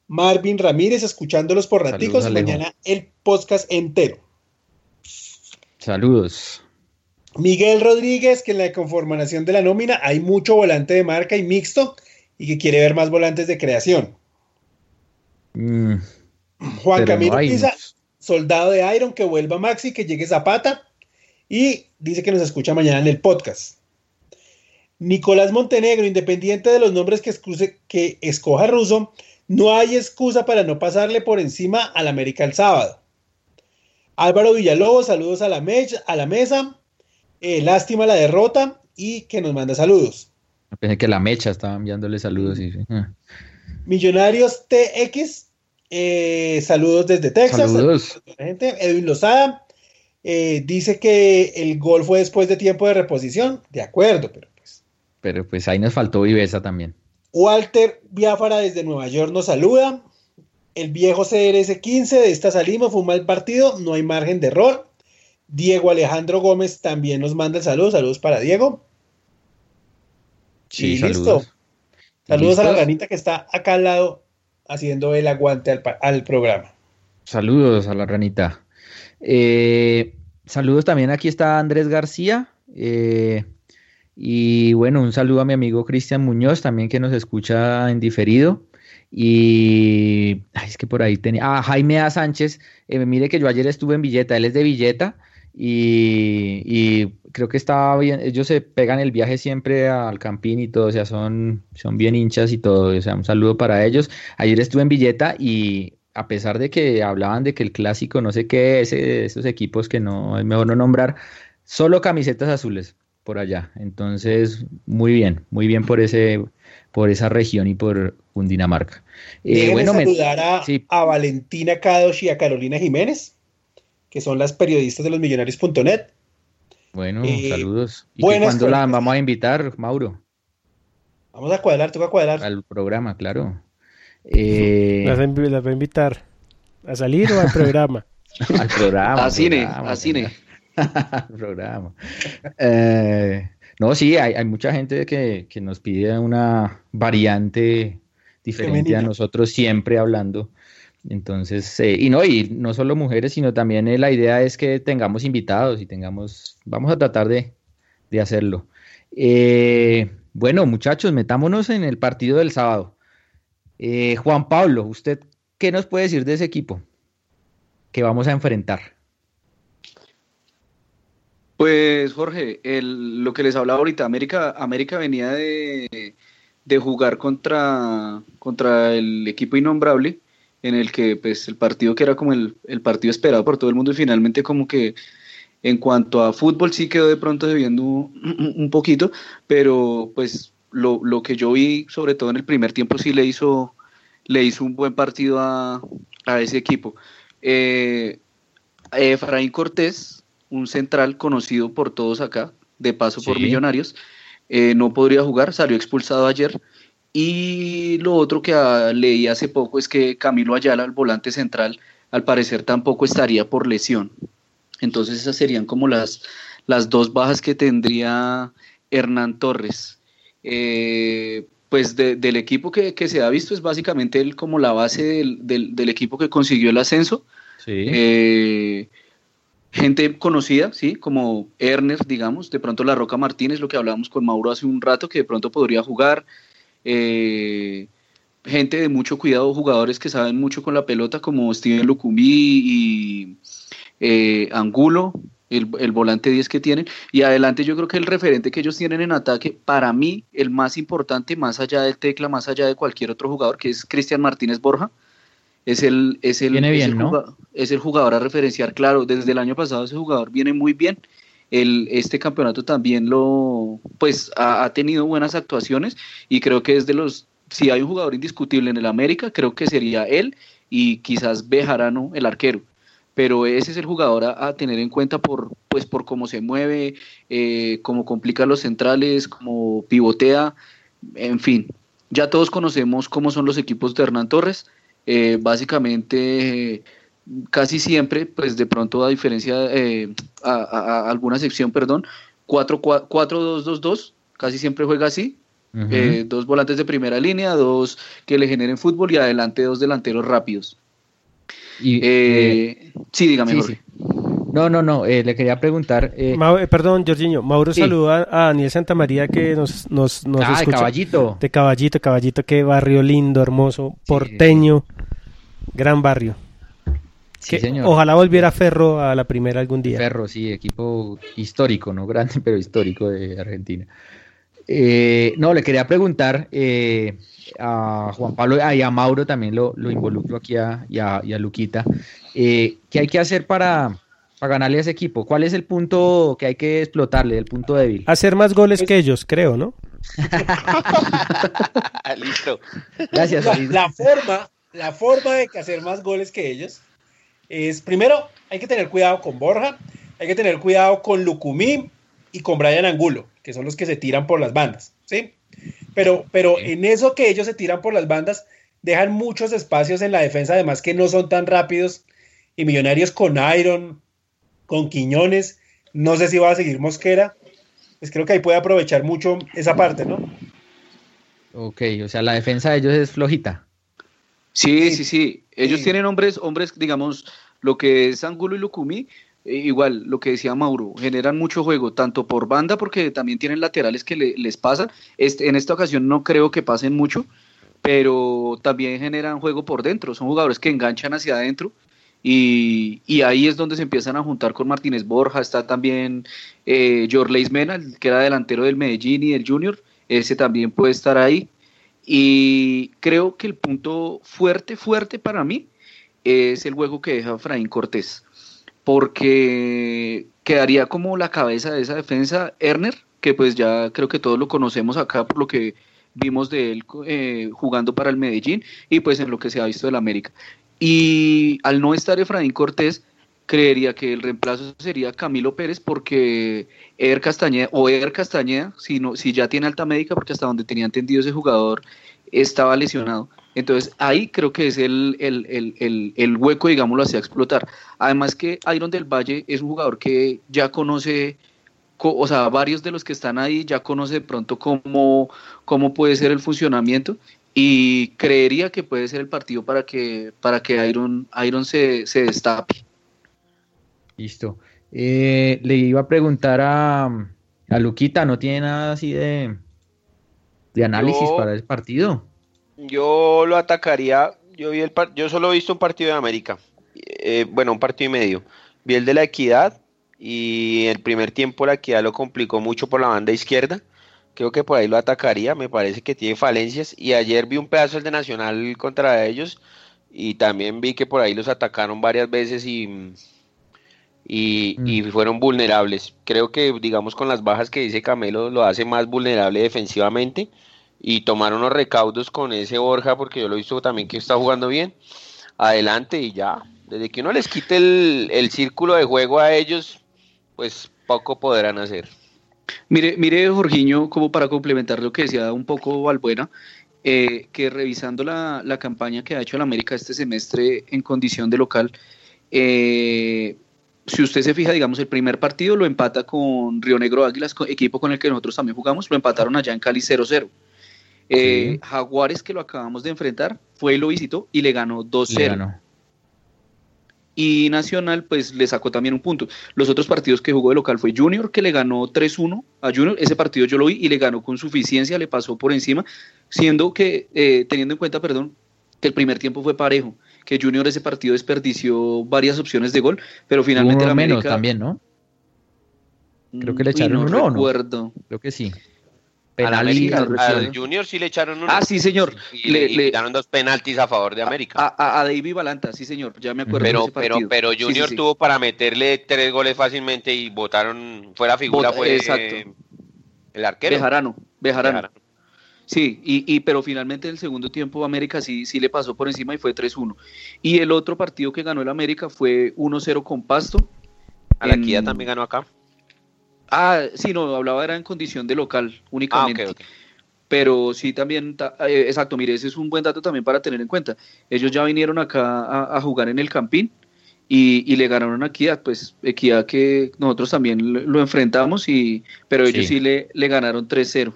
Marvin Ramírez, escuchándolos por raticos. mañana el podcast entero. Saludos. Miguel Rodríguez, que en la conformación de la nómina hay mucho volante de marca y mixto y que quiere ver más volantes de creación. Mm, Juan Camilo Pisa, soldado de Iron, que vuelva Maxi, que llegue Zapata. Y dice que nos escucha mañana en el podcast. Nicolás Montenegro, independiente de los nombres que, que escoja Russo, no hay excusa para no pasarle por encima al América el sábado. Álvaro Villalobos, saludos a la, a la mesa. Eh, lástima la derrota y que nos manda saludos. Pensé que la mecha estaba enviándole saludos. Ah. Millonarios TX, eh, saludos desde Texas. Saludos. gente. Edwin Lozada eh, dice que el gol fue después de tiempo de reposición. De acuerdo, pero pues. Pero pues ahí nos faltó Viveza también. Walter Biafara desde Nueva York nos saluda. El viejo CRS 15 de esta salimos, fue un mal partido, no hay margen de error. Diego Alejandro Gómez también nos manda el saludo. Saludos para Diego. Sí, listo. Saludos a la ranita que está acá al lado haciendo el aguante al, programa. Saludos a la ranita. Eh, saludos también, aquí está Andrés García. Eh, y bueno, un saludo a mi amigo Cristian Muñoz, también que nos escucha en diferido. Y es que por ahí tenía. Ah, Jaime A. Sánchez. Eh, mire que yo ayer estuve en Villeta, él es de Villeta. Y, creo que estaba bien, ellos se pegan el viaje siempre al campín y todo, o sea, son, son bien hinchas y todo, o sea, un saludo para ellos. Ayer estuve en Villeta y a pesar de que hablaban de que el clásico, no sé qué, ese, esos equipos que no es mejor no nombrar, solo camisetas azules por allá. Entonces, muy bien, muy bien por ese, por esa región y por Cundinamarca. Eh, bueno, saludar a, a Valentina Cados y a Carolina Jiménez que son las periodistas de los millonarios.net. Bueno, eh, saludos. ¿Y cuándo la vamos a invitar, Mauro? Vamos a cuadrar, tú vas a cuadrar. Al programa, claro. Eh... Las, va a invitar a salir o al programa. al programa. A cine, a cine. al programa. Eh, no, sí, hay, mucha gente que, que, nos pide una variante diferente a nosotros siempre hablando entonces, eh, y no, y no solo mujeres, sino también eh, la idea es que tengamos invitados y tengamos, vamos a tratar de, hacerlo. Eh, bueno, muchachos, metámonos en el partido del sábado. Juan Pablo, ¿usted qué nos puede decir de ese equipo que vamos a enfrentar? Pues Jorge, lo que les hablaba ahorita, América, América venía de, de jugar contra, contra el equipo innombrable en el que pues el partido que era como el, partido esperado por todo el mundo y finalmente como que en cuanto a fútbol sí quedó de pronto debiendo un, poquito, pero pues lo, que yo vi sobre todo en el primer tiempo sí le hizo, le hizo un buen partido a, ese equipo. Eh, Efraín Cortés, un central conocido por todos acá, de paso por Millonarios, eh, no podría jugar, salió expulsado ayer y lo otro que ah, leí hace poco es que Camilo Ayala, el volante central, al parecer tampoco estaría por lesión. Entonces esas serían como las, las dos bajas que tendría Hernán Torres. Eh, pues del equipo que, se ha visto es básicamente él como la base del, equipo que consiguió el ascenso. Eh, gente conocida, ¿sí? Como Erner, digamos, de pronto La Roca Martínez, lo que hablábamos con Mauro hace un rato, que de pronto podría jugar. Eh, gente de mucho cuidado, jugadores que saben mucho con la pelota, como Steven Lucumí y eh, Angulo, el, volante 10 que tienen. Y adelante yo creo que el referente que ellos tienen en ataque, para mí, el más importante, más allá del tecla, más allá de cualquier otro jugador, que es Cristian Martínez Borja. Es el, es el, jugador, es el jugador a referenciar, claro, desde el año pasado ese jugador viene muy bien. El, este campeonato también lo, pues, ha, tenido buenas actuaciones y creo que es de los, si hay un jugador indiscutible en el América, creo que sería él y quizás Bejarano, el arquero. Pero ese es el jugador a, tener en cuenta por, pues, por cómo se mueve, eh, cómo complica los centrales, cómo pivotea, en fin. Ya todos conocemos cómo son los equipos de Hernán Torres. Eh, básicamente casi siempre, pues de pronto a diferencia, eh, a, alguna sección, perdón, 4-2-2-2, casi siempre juega así. Eh, dos volantes de primera línea, dos que le generen fútbol y adelante dos delanteros rápidos. Y, eh, sí, dígame, No, no, no, le quería preguntar. perdón, Jorginho, Mauro saluda a Daniel Santamaría que nos, nos, nos ah, De Caballito. De Caballito, Caballito, qué barrio lindo, hermoso, porteño, gran barrio. Ojalá volviera Ferro a la primera algún día. Ferro, sí, equipo histórico, no grande, pero histórico de Argentina. Eh, no, le quería preguntar eh, a Juan Pablo y a Mauro también lo, involucro aquí a, y, a, Luquita. Eh, ¿Qué hay que hacer para, para ganarle a ese equipo? ¿Cuál es el punto que hay que explotarle, el punto débil? Hacer más goles que ellos, creo, ¿no? Listo. Gracias. La, la forma, la forma de hacer más goles que ellos es, primero, hay que tener cuidado con Borja, hay que tener cuidado con Lucumí y con Brian Angulo, que son los que se tiran por las bandas, ¿sí? Pero, pero en eso que ellos se tiran por las bandas, dejan muchos espacios en la defensa, además que no son tan rápidos, y Millonarios con Iron, con Quiñones, no sé si va a seguir Mosquera, pues creo que ahí puede aprovechar mucho esa parte, ¿no? Ok, o sea, la defensa de ellos es flojita. Sí, Sí. sí. Ellos Sí. tienen hombres, hombres, digamos, lo que es Angulo y Lucumí, eh, igual, lo que decía Mauro, generan mucho juego, tanto por banda, porque también tienen laterales que le- les pasa. Este, en esta ocasión no creo que pasen mucho, pero también generan juego por dentro. Son jugadores que enganchan hacia adentro. Y, y ahí es donde se empiezan a juntar con Martínez Borja, está también eh, Jorleis Mena, el que era delantero del Medellín y del Junior, ese también puede estar ahí. Y creo que el punto fuerte, fuerte para mí es el juego que deja Fraín Cortés, porque quedaría como la cabeza de esa defensa Erner, que pues ya creo que todos lo conocemos acá por lo que vimos de él eh, jugando para el Medellín y pues en lo que se ha visto del América. Y al no estar Efraín Cortés, creería que el reemplazo sería Camilo Pérez porque Eder Castañeda, o Eder Castañeda, si, no, si ya tiene alta médica, porque hasta donde tenía entendido ese jugador estaba lesionado. Entonces ahí creo que es el, el, el, el, hueco, digámoslo así, a explotar. Además que Iron del Valle es un jugador que ya conoce, co- o sea, varios de los que están ahí ya conoce de pronto cómo, cómo puede ser el funcionamiento y creería que puede ser el partido para que, para que Iron, Iron se, se destape. Listo. Eh, le iba a preguntar a, a Luquita, ¿no tiene nada así de, de análisis Yo- para ese partido? Yo lo atacaría. Yo vi el par- yo solo he visto un partido de América. Eh, bueno, un partido y medio. Vi el de la Equidad y el primer tiempo la Equidad lo complicó mucho por la banda izquierda. Creo que por ahí lo atacaría. Me parece que tiene falencias. Y ayer vi un pedazo el de Nacional contra ellos y también vi que por ahí los atacaron varias veces y y, y fueron vulnerables. Creo que, digamos, con las bajas que dice Camelo, lo hace más vulnerable defensivamente. Y tomar unos recaudos con ese Borja, porque yo lo he visto también que está jugando bien. Adelante y ya. Desde que uno les quite el, el círculo de juego a ellos, pues poco podrán hacer. Mire, mire, Jorginho, como para complementar lo que decía un poco Valbuena, eh, que revisando la, la campaña que ha hecho el América este semestre en condición de local, eh, si usted se fija, digamos, el primer partido lo empata con Río Negro Águilas, equipo con el que nosotros también jugamos, lo empataron allá en Cali 0-0. Eh, Jaguares, que lo acabamos de enfrentar, fue y lo visitó y le ganó 2-0. Le ganó. Y Nacional, pues le sacó también un punto. Los otros partidos que jugó de local fue Junior, que le ganó 3-1 a Junior. Ese partido yo lo vi y le ganó con suficiencia, le pasó por encima, siendo que, eh, teniendo en cuenta, perdón, que el primer tiempo fue parejo, que Junior ese partido desperdició varias opciones de gol, pero finalmente Uno la menos América... también, ¿no? Creo que le Uy, echaron no uno, ¿o no? recuerdo. Creo que sí. Al, Penal y América, al Junior sí le echaron uno. Ah, sí, señor. Y Le- le, y le- quitaron dos penaltis a favor de América. A, a, a David Balanta, sí, señor, ya me acuerdo de pero, ese pero, partido. pero Sí, sí, Junior sí. tuvo para meterle tres goles fácilmente y votaron, fue la figura, fue exacto. el arquero. Bejarano, Bejarano. Bejarano. Sí, y, y pero finalmente en el segundo tiempo América sí, sí le pasó por encima y fue 3-1. Y el otro partido que ganó el América fue 1-0 con Pasto. A la en- también ganó acá. Ah, sí, no, hablaba era en condición de local Ah, únicamente. ok. Pero sí también, ta- eh, exacto, mire, ese es un buen dato también para tener en cuenta. Ellos ya vinieron acá a, a jugar en el Campín y, y le ganaron a Equidad, pues Equidad que nosotros también lo, lo enfrentamos, y, pero ellos Sí. sí, le, le ganaron 3-0.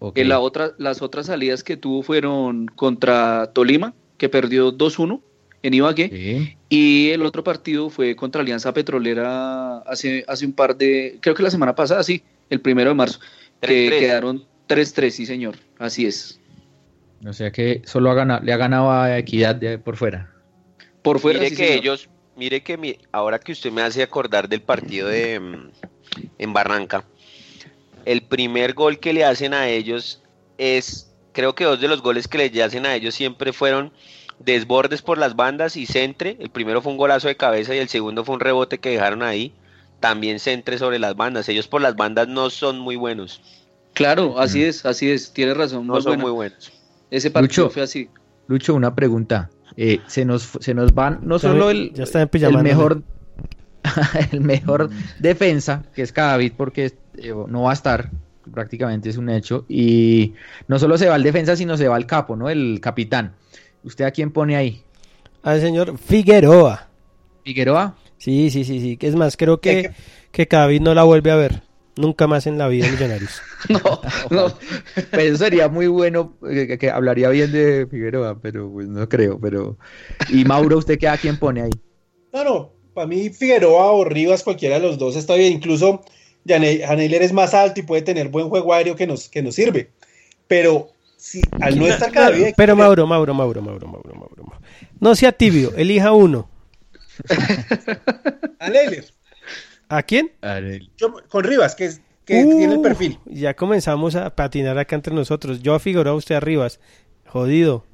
Ok. En la otra, las otras salidas que tuvo fueron contra Tolima, que perdió 2-1 en Ibagué, Sí. y el otro partido fue contra Alianza Petrolera hace, hace un par de, creo que la semana pasada, sí, el primero de marzo, que 3-3. quedaron 3-3, sí señor, así es. O sea que solo ha ganado, le ha ganado a Equidad de- por fuera. Por fuera, mire sí, que señor. ellos, mire que mi- ahora que usted me hace acordar del partido de mm, en Barranca, el primer gol que le hacen a ellos es, creo que dos de los goles que le hacen a ellos siempre fueron desbordes por las bandas y centre. El primero fue un golazo de cabeza y el segundo fue un rebote que dejaron ahí. También centre sobre las bandas. Ellos por las bandas no son muy buenos. Claro, así es, así es. Tienes razón. No son muy buenos. Ese partido fue así. Lucho, una pregunta. Eh, se nos se nos van no solo el, el mejor el mejor defensa que es Cadavid porque eh, no va a estar prácticamente es un hecho y no solo se va el defensa sino se va el capo no el capitán usted a quién pone ahí al señor Figueroa Figueroa sí sí sí sí es más creo que que Cadavid no la vuelve a ver Nunca más en la vida Millonarios. no, no. Pues eso sería muy bueno, eh, que, hablaría bien de Figueroa, pero pues no creo. Pero Y Mauro, ¿usted qué a quién pone ahí? No, no, para mí Figueroa o Rivas, cualquiera de los dos está bien. Incluso Janeiler es más alto y puede tener buen juego aéreo que nos, que nos sirve. Pero si, al no estar cada día... Pero Mauro, Mauro, Mauro, Mauro, Mauro, Mauro, Mauro. No sea tibio, elija uno. Janeiler. ¿A quién? con Rivas, que, tiene el perfil. Ya comenzamos a patinar acá entre nosotros. Yo a Figueroa, usted a Rivas. Jodido.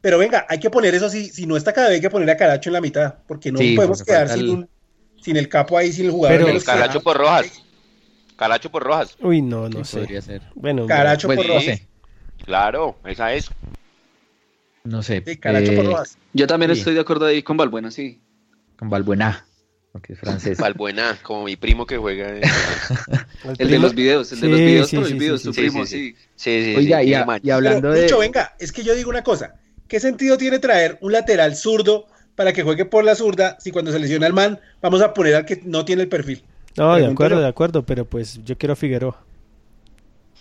Pero venga, hay que poner eso así. Si no está cada vez, hay que poner a Caracho en la mitad. Porque no podemos quedar sin, sin el capo ahí, sin el jugador. Pero Caracho por Rojas. Caracho por Rojas. Uy, no, no sé. Podría ser. Bueno, Caracho pues por Rojas. Claro, esa es. No sé. Caracho por eh, Rojas. Yo también estoy de acuerdo ahí con Balbuena, sí. Con Balbuena. Porque es francés. Balbuena, como mi primo que juega. el, de los videos, el de los videos prohibidos, su primo, sí. Sí, sí, Oiga, y, y, hablando de. venga, es que yo digo una cosa. ¿Qué sentido tiene traer un lateral zurdo para que juegue por la zurda si cuando se lesiona el man vamos a poner al que no tiene el perfil? No, de acuerdo, de acuerdo, pero pues yo quiero a Figueroa.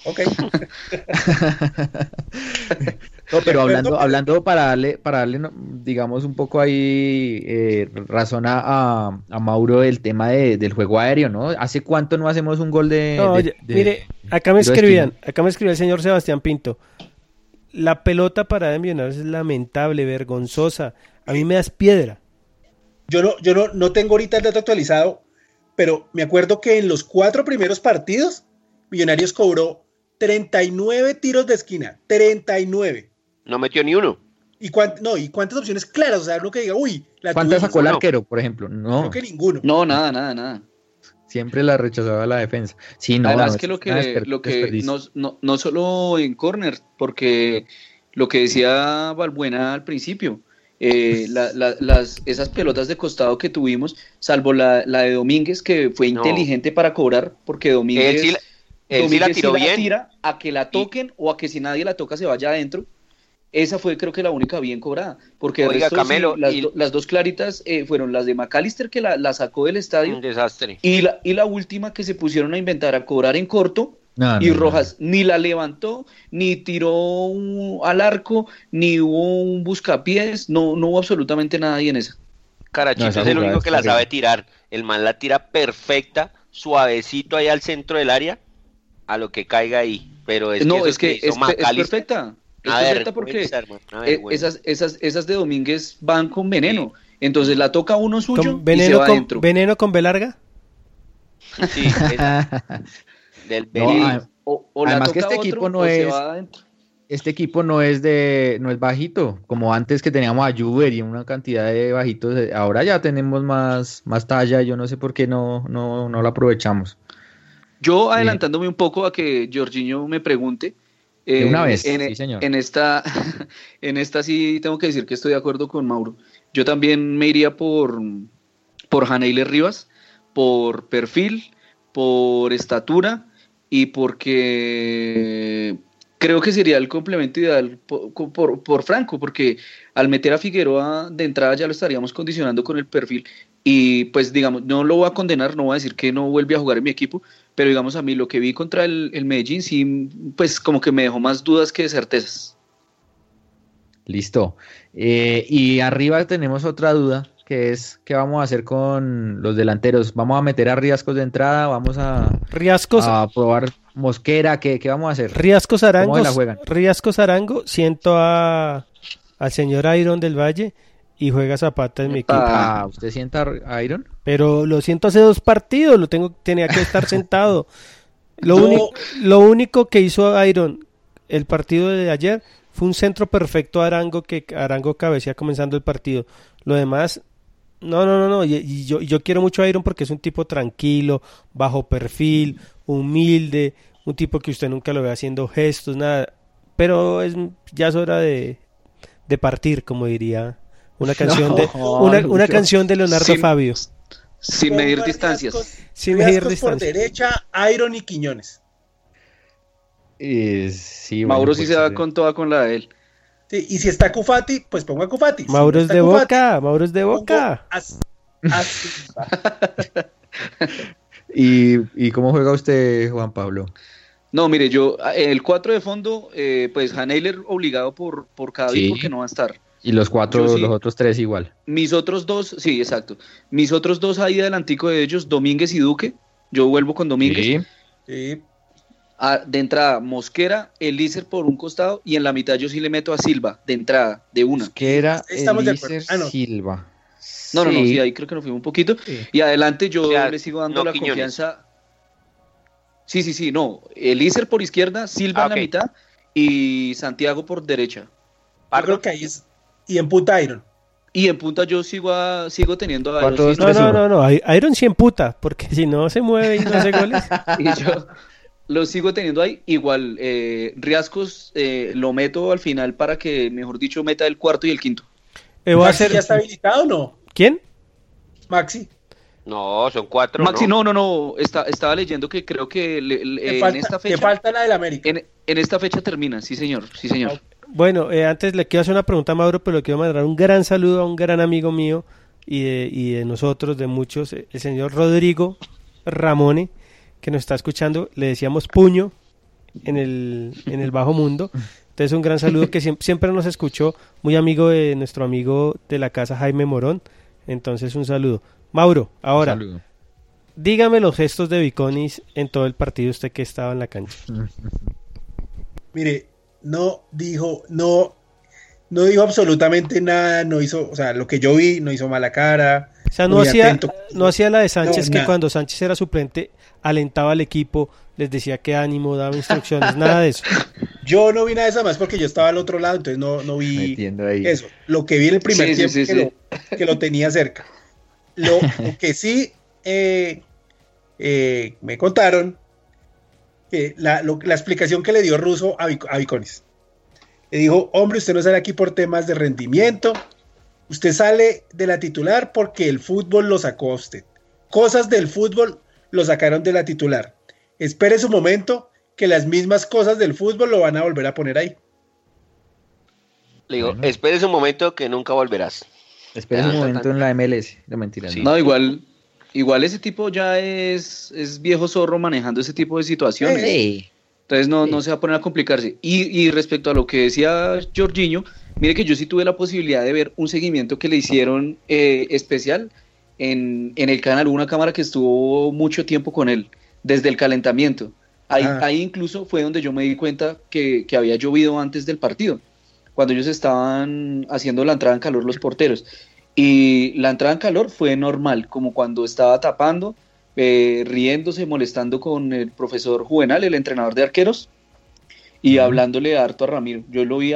Ok. no, pero hablando, hablando para darle, para darle, digamos, un poco ahí eh, razón a, Mauro el tema del juego aéreo, ¿no? ¿Hace cuánto no hacemos un gol de... mire, acá me escribían, acá me escribió el señor Sebastián Pinto. La pelota para de Millonarios es lamentable, vergonzosa. A mí me das piedra. Yo no, yo no, no tengo ahorita el dato actualizado, pero me acuerdo que en los cuatro primeros partidos, Millonarios cobró 39 tiros de esquina, 39. No metió ni uno. ¿Y, no, ¿y cuántas opciones claras? O sea, no que diga, uy, la ¿Cuántas sacó el arquero, por ejemplo? No. Creo que ninguno. No, nada, nada, nada. Siempre la rechazaba la defensa. Sí, no, Además que lo que, lo que no, no, no, solo en corner, porque lo que decía Valbuena al principio, eh, las, esas pelotas de costado que tuvimos, salvo la, la de Domínguez, que fue inteligente para cobrar, porque Domínguez él la tiró bien. tira a que la toquen o a que si nadie la toca se vaya adentro. Esa fue creo que la única bien cobrada, porque Camelo, las, dos claritas eh, fueron las de McAllister que la, sacó del estadio. Un desastre. Y la, y la última que se pusieron a inventar a cobrar en corto. Y Rojas ni la levantó, ni tiró al arco, ni hubo un buscapiés, no, no hubo absolutamente nada ahí en esa. Carachito es el único que la sabe tirar. El man la tira perfecta, suavecito ahí al centro del área a lo que caiga ahí. Pero es no, que es que, es, perfecta. Es perfecta porque eh, esas, esas, esas de Domínguez van con veneno. Entonces la toca uno suyo veneno y se va con, adentro. ¿Veneno con B larga? Sí, del veneno. además que este equipo no es este equipo no es de no es bajito como antes que teníamos a Juber y una cantidad de bajitos ahora ya tenemos más más talla yo no sé por qué no no no la aprovechamos yo adelantándome un poco a que Jorginho me pregunte. Eh, una vez, en, sí, señor. En esta, en esta sí tengo que decir que estoy de acuerdo con Mauro. Yo también me iría por, por Rivas, por perfil, por estatura y porque creo que sería el complemento ideal por, por, Franco, porque al meter a Figueroa de entrada ya lo estaríamos condicionando con el perfil y pues digamos, no lo voy a condenar, no voy a decir que no vuelve a jugar en mi equipo, pero digamos a mí lo que vi contra el, el Medellín sí, pues como que me dejó más dudas que certezas. Listo. Eh, y arriba tenemos otra duda, que es qué vamos a hacer con los delanteros. Vamos a meter a Riascos de entrada, vamos a, Riascos, a probar Mosquera, ¿qué, ¿qué, vamos a hacer? Riascos Arango, Riascos Arango, siento a, al señor Iron del Valle y juega Zapata en mi equipo. Ah, ¿usted sienta a Iron? Pero lo siento hace dos partidos, lo tengo, tenía que estar sentado. Lo, único, lo único que hizo Iron el partido de ayer fue un centro perfecto a Arango que Arango cabecía comenzando el partido. Lo demás, no, no, no, no. Y, yo, yo quiero mucho a Iron porque es un tipo tranquilo, bajo perfil, humilde, un tipo que usted nunca lo ve haciendo gestos, nada. Pero es, ya es hora de, de partir, como diría una canción de una, una canción de Leonardo Fabio. Sin medir distancias. Sin medir distancias. por derecha, Iron y Quiñones. sí, Mauro sí se va con toda con la de él. Sí, y si está Cufati, pues pongo a Cufati. Mauro es de boca, Mauro es de boca. ¿Y, ¿Y cómo juega usted, Juan Pablo? No, mire, yo, el 4 de fondo, eh, pues Haneiler obligado por, por cada sí. porque no va a estar. Y los cuatro, los otros tres igual. Mis otros dos, sí, exacto. Mis otros dos ahí adelantico de ellos, Domínguez y Duque. Yo vuelvo con Domínguez. Sí. De entrada, Mosquera, Elícer por un costado y en la mitad yo sí le meto a Silva, de entrada, de una. Mosquera, Estamos Elícer, ah, Silva. No, no, no, sí, ahí creo que nos fuimos un poquito. Y adelante yo le sigo dando la confianza. Sí, sí, sí, no. Elícer por izquierda, Silva ah, en la mitad y Santiago por derecha. Yo creo que ahí es, y en punta Iron. Y en punta yo sigo sigo teniendo a Iron. No, no, no, no, Iron sí en puta, porque si no se mueve y no hace goles. y yo lo sigo teniendo ahí. Igual, eh, Riascos eh, lo meto al final para que, mejor dicho, meta el cuarto y el quinto. Eh, ¿Va a ser... ¿Ya está habilitado o no? ¿Quién? Maxi. No, son cuatro. Maxi, no, no, no. Está, estaba leyendo que creo que en esta fecha. Falta la del América. En, en, esta fecha termina, sí, señor. Sí, señor. Bueno, eh, antes le quiero hacer una pregunta a Mauro, pero le quiero mandar un gran saludo a un gran amigo mío y de, y de nosotros, de muchos, el señor Rodrigo Ramone, que nos está escuchando. Le decíamos puño en el, en el bajo mundo. Entonces, un gran saludo que siempre, nos escuchó, muy amigo de nuestro amigo de la casa Jaime Morón. Entonces, un saludo. Mauro, ahora, dígame los gestos de Viconis en todo el partido, usted que estaba en la cancha. Mire, no dijo, no, no dijo absolutamente nada, no hizo, o sea, lo que yo vi, no hizo mala cara. O sea, no hacía, no hacía la de Sánchez, que cuando Sánchez era suplente, alentaba al equipo, les decía qué ánimo, daba instrucciones, nada de eso. Yo no vi nada de eso más porque yo estaba al otro lado, entonces no, no vi eso. Lo que vi en el primer tiempo que, Lo, tenía cerca. Lo, que sí eh, eh, me contaron la, explicación que le dio Russo a, Viconis. Le dijo, hombre, usted no sale aquí por temas de rendimiento, usted sale de la titular porque el fútbol lo sacó a usted. Cosas del fútbol lo sacaron de la titular. Espere su momento, que las mismas cosas del fútbol lo van a volver a poner ahí. Le digo, espere su momento que nunca volverás. Espere un momento en la MLS, no mentira. No, igual igual ese tipo ya es, es viejo zorro manejando ese tipo de situaciones. Entonces no, no se va a poner a complicarse. Y, y respecto a lo que decía Jorginho, mire que yo sí tuve la posibilidad de ver un seguimiento que le hicieron eh, especial en, en, el canal, una cámara que estuvo mucho tiempo con él, desde el calentamiento. Ahí, ah. ahí incluso fue donde yo me di cuenta que, que había llovido antes del partido, cuando ellos estaban haciendo la entrada en calor los porteros. Y la entrada en calor fue normal, como cuando estaba tapando, eh, riéndose, molestando con el profesor Juvenal, el entrenador de arqueros, y hablándole harto a Ramiro. Yo lo vi,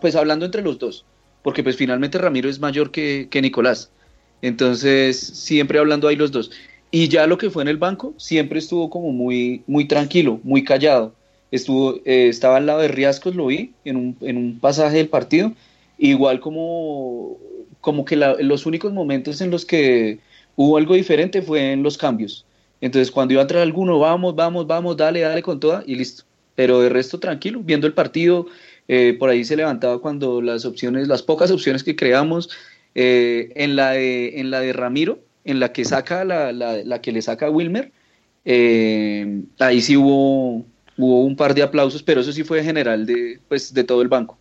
pues hablando entre los dos, porque pues finalmente Ramiro es mayor que, Nicolás. Entonces, siempre hablando ahí los dos. Y ya lo que fue en el banco, siempre estuvo como muy, muy tranquilo, muy callado. Estuvo, eh, estaba al lado de Riascos, lo vi en un, en un pasaje del partido, igual como como que los únicos momentos en los que hubo algo diferente fue en los cambios. Entonces, cuando iba a entrar alguno, vamos, vamos, vamos, dale, dale con toda y listo. Pero de resto, tranquilo, viendo el partido, eh, por ahí se levantaba cuando las opciones, las pocas opciones que creamos, eh, en, la de, en la de Ramiro, en la que saca la, la, que le saca a Wilmer, eh, ahí sí hubo, hubo un par de aplausos, pero eso sí fue general de, pues, de todo el banco.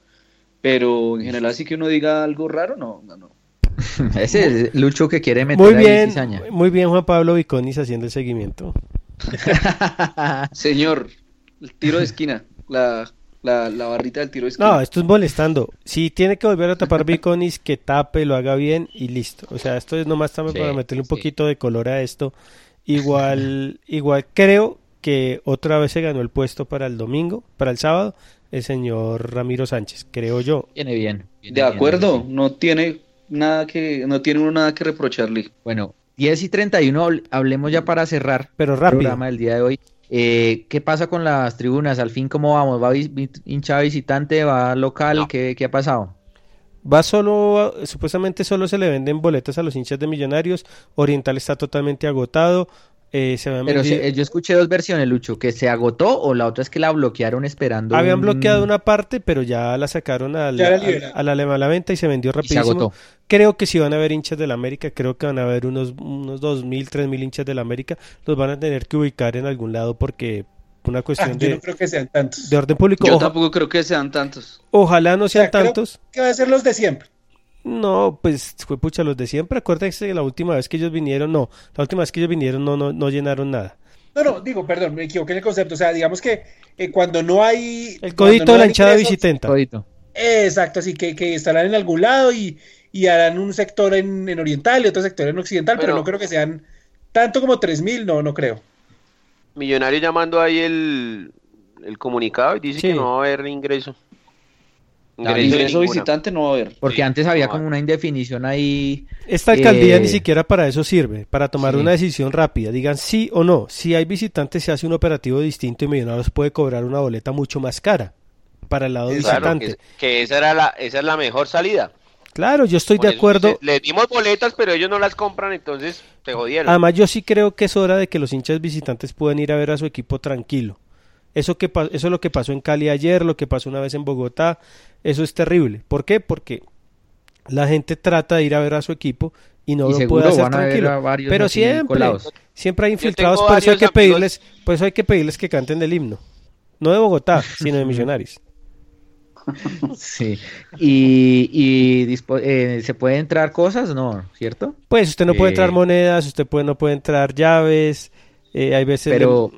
Pero en general sí que uno diga algo raro, no, no, no. Ese es Lucho que quiere meter muy bien, Muy bien Juan Pablo Viconis haciendo el seguimiento. Señor, el tiro de esquina, la, la, la, barrita del tiro esquina. No, esto es molestando. Si tiene que volver a tapar Viconis, que tape, lo haga bien y listo. O sea, esto es nomás también para meterle un poquito de color a esto. Igual, igual creo que otra vez se ganó el puesto para el domingo, para el sábado, el señor Ramiro Sánchez, creo yo. Viene bien. de acuerdo, no tiene nada que, no tiene uno nada que reprocharle. Bueno, 10 y 31, hablemos ya para cerrar Pero rápido. el programa del día de hoy. Eh, ¿Qué pasa con las tribunas? Al fin, ¿cómo vamos? ¿Va vis- vi- hincha visitante? ¿Va local? ¿Qué, qué ha pasado? Va solo, supuestamente solo se le venden boletas a los hinchas de Millonarios. Oriental está totalmente agotado. eh, se Pero se- yo escuché dos versiones, Lucho, que se agotó o la otra es que la bloquearon esperando. habían un- bloqueado una parte, pero ya la sacaron al- Ya la al- a, la, a la venta y se vendió y se rapidísimo. agotó. Creo que si van a haber hinchas del América, creo que van a haber unos, unos 2.000, 3.000 hinchas del América. Los van a tener que ubicar en algún lado porque una Ah, cuestión yo de, no creo que sean tantos. de orden público. Yo Oja- tampoco creo que sean tantos. ojalá no sean sea, tantos. Que va a ser los de siempre. No, pues fue pucha los de siempre. Acuérdense que la última vez que ellos vinieron, no, la última vez que ellos vinieron no, no, no llenaron nada. No, no, digo, perdón, me equivoqué en el concepto. O sea, digamos que eh, cuando no hay. El codito no de la hinchada. Eh, Exacto, así que, que estarán en algún lado y, y harán un sector en, en oriental y otro sector en occidental, pero, Pero- no creo que sean tanto como 3.000, no, no creo. Millonario llamando ahí el, el comunicado y dice Sí. que no va a haber ingreso. La de Ingreso visitante no va a haber. Porque Sí, antes había no, como una indefinición ahí. Esta alcaldía Eh, ni siquiera para eso sirve, para tomar sí. una decisión rápida. Digan sí o no. Si hay visitantes, se hace un operativo distinto y Millonarios puede cobrar una boleta mucho más cara para el lado visitante. que, que esa era la, esa es la mejor salida. Claro, yo estoy Por de acuerdo. dice, Les dimos boletas, pero ellos no las compran, entonces te jodieron. Además, yo sí creo que es hora de que los hinchas visitantes puedan ir a ver a su equipo tranquilo. Eso, que eso es lo que pasó en Cali ayer, lo que pasó una vez en Bogotá. Eso es terrible. ¿Por qué? Porque la gente trata de ir a ver a su equipo y no Y lo puede hacer tranquilo. Pero siempre, colados. siempre hay infiltrados, por eso hay que amigos- pedirles, por eso hay que pedirles que canten del himno. No de Bogotá, sino de Millonarios. Sí. Y, y eh, se puede entrar cosas, ¿no? ¿Cierto? Pues usted no puede Eh, entrar monedas, usted puede, no puede entrar llaves, eh, hay veces... Pero,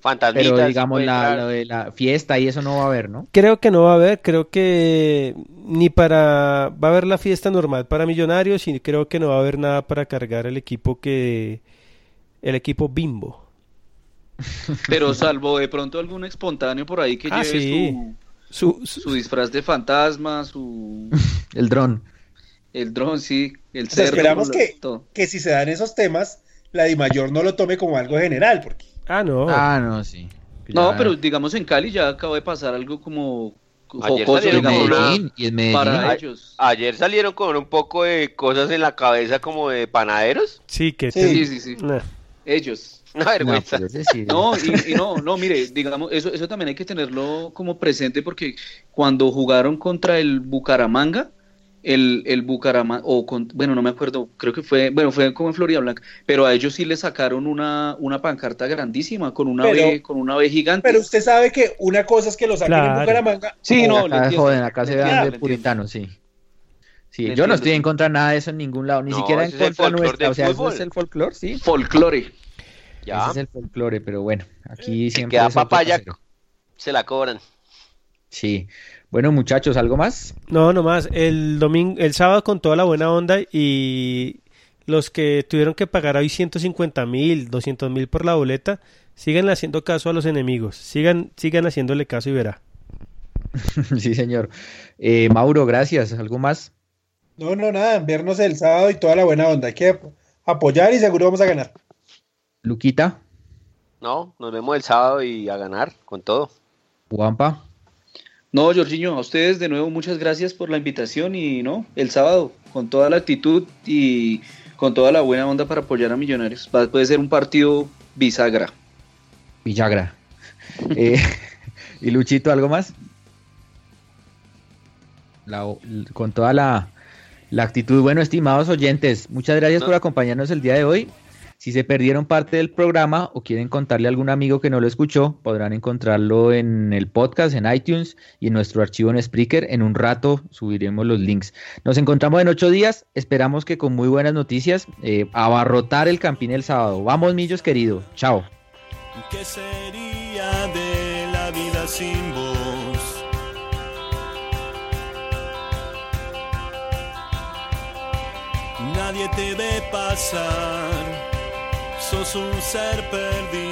Fantasmitas. pero digamos, la, de la fiesta y eso no va a haber, ¿no? Creo que no va a haber, creo que ni para va a haber la fiesta normal para Millonarios y creo que no va a haber nada para cargar el equipo que el equipo Bimbo. Pero salvo de pronto algún espontáneo por ahí que Ah, lleve sí. su, Su, su- su disfraz de fantasma, su El dron. el dron, sí, el O sea, cerdo, esperamos que, todo. que si se dan esos temas, la Di Mayor no lo tome como algo general, porque Ah, no. Ah, no, sí. No, Ya- pero digamos en Cali ya acabó de pasar algo como Ayer jocoso, salieron digamos, Medellín, y en Medellín. para Ay, ellos. Ayer salieron con un poco de cosas en la cabeza como de panaderos. Sí, que Sí. te- Sí, sí, sí. Nah. Ellos. Una No, vergüenza. sí. No, y, y no, no, mire, digamos, eso, eso también hay que tenerlo como presente porque cuando jugaron contra el Bucaramanga, el, el Bucaramanga, o con, bueno, no me acuerdo, creo que fue, bueno, fue como en Florida Blanca, pero a ellos sí le sacaron una, una pancarta grandísima con una Pero- B, con una B gigante. pero usted sabe que una cosa es que lo saquen Claro. en Bucaramanga. Sí, no, acá, entiendo, joden, acá se vean de puritanos, sí. Sí, yo no estoy en contra de nada de eso en ningún lado, ni No, siquiera en ese es el contra folclore nuestra. O sea, eso es el folclore, sí. Folclore. Ya, Ese es el folclore, pero bueno, aquí siempre queda papaya. se la cobran. Sí. Bueno, muchachos, ¿algo más? No, nomás, el domingo, el sábado con toda la buena onda y los que tuvieron que pagar hoy 150 mil, 200 mil por la boleta, sigan haciendo caso a los enemigos, sigan, sigan haciéndole caso y verá. sí, señor. Eh, Mauro, gracias. ¿Algo más? No, no, nada, vernos el sábado y toda la buena onda. Hay que apoyar y seguro vamos a ganar. Luquita, No, nos vemos el sábado y a ganar con todo. Juanpa. No, Jorginho, a ustedes de nuevo muchas gracias por la invitación y no, el sábado con toda la actitud y con toda la buena onda para apoyar a Millonarios. Va- puede ser un partido bisagra. Villagra. Eh, y Luchito, ¿algo más? La- con toda la, la actitud. Bueno, estimados oyentes, muchas gracias No. por acompañarnos el día de hoy. Si se perdieron parte del programa o quieren contarle a algún amigo que no lo escuchó, podrán encontrarlo en el podcast, en iTunes y en nuestro archivo en Spreaker. En un rato subiremos los links. Nos encontramos en ocho días. Esperamos que con muy buenas noticias eh, abarrotar el Campín el sábado. Vamos, millos querido. Chao. ¿Qué sería de la vida sin vos? Nadie te ve pasar, sos un ser perdido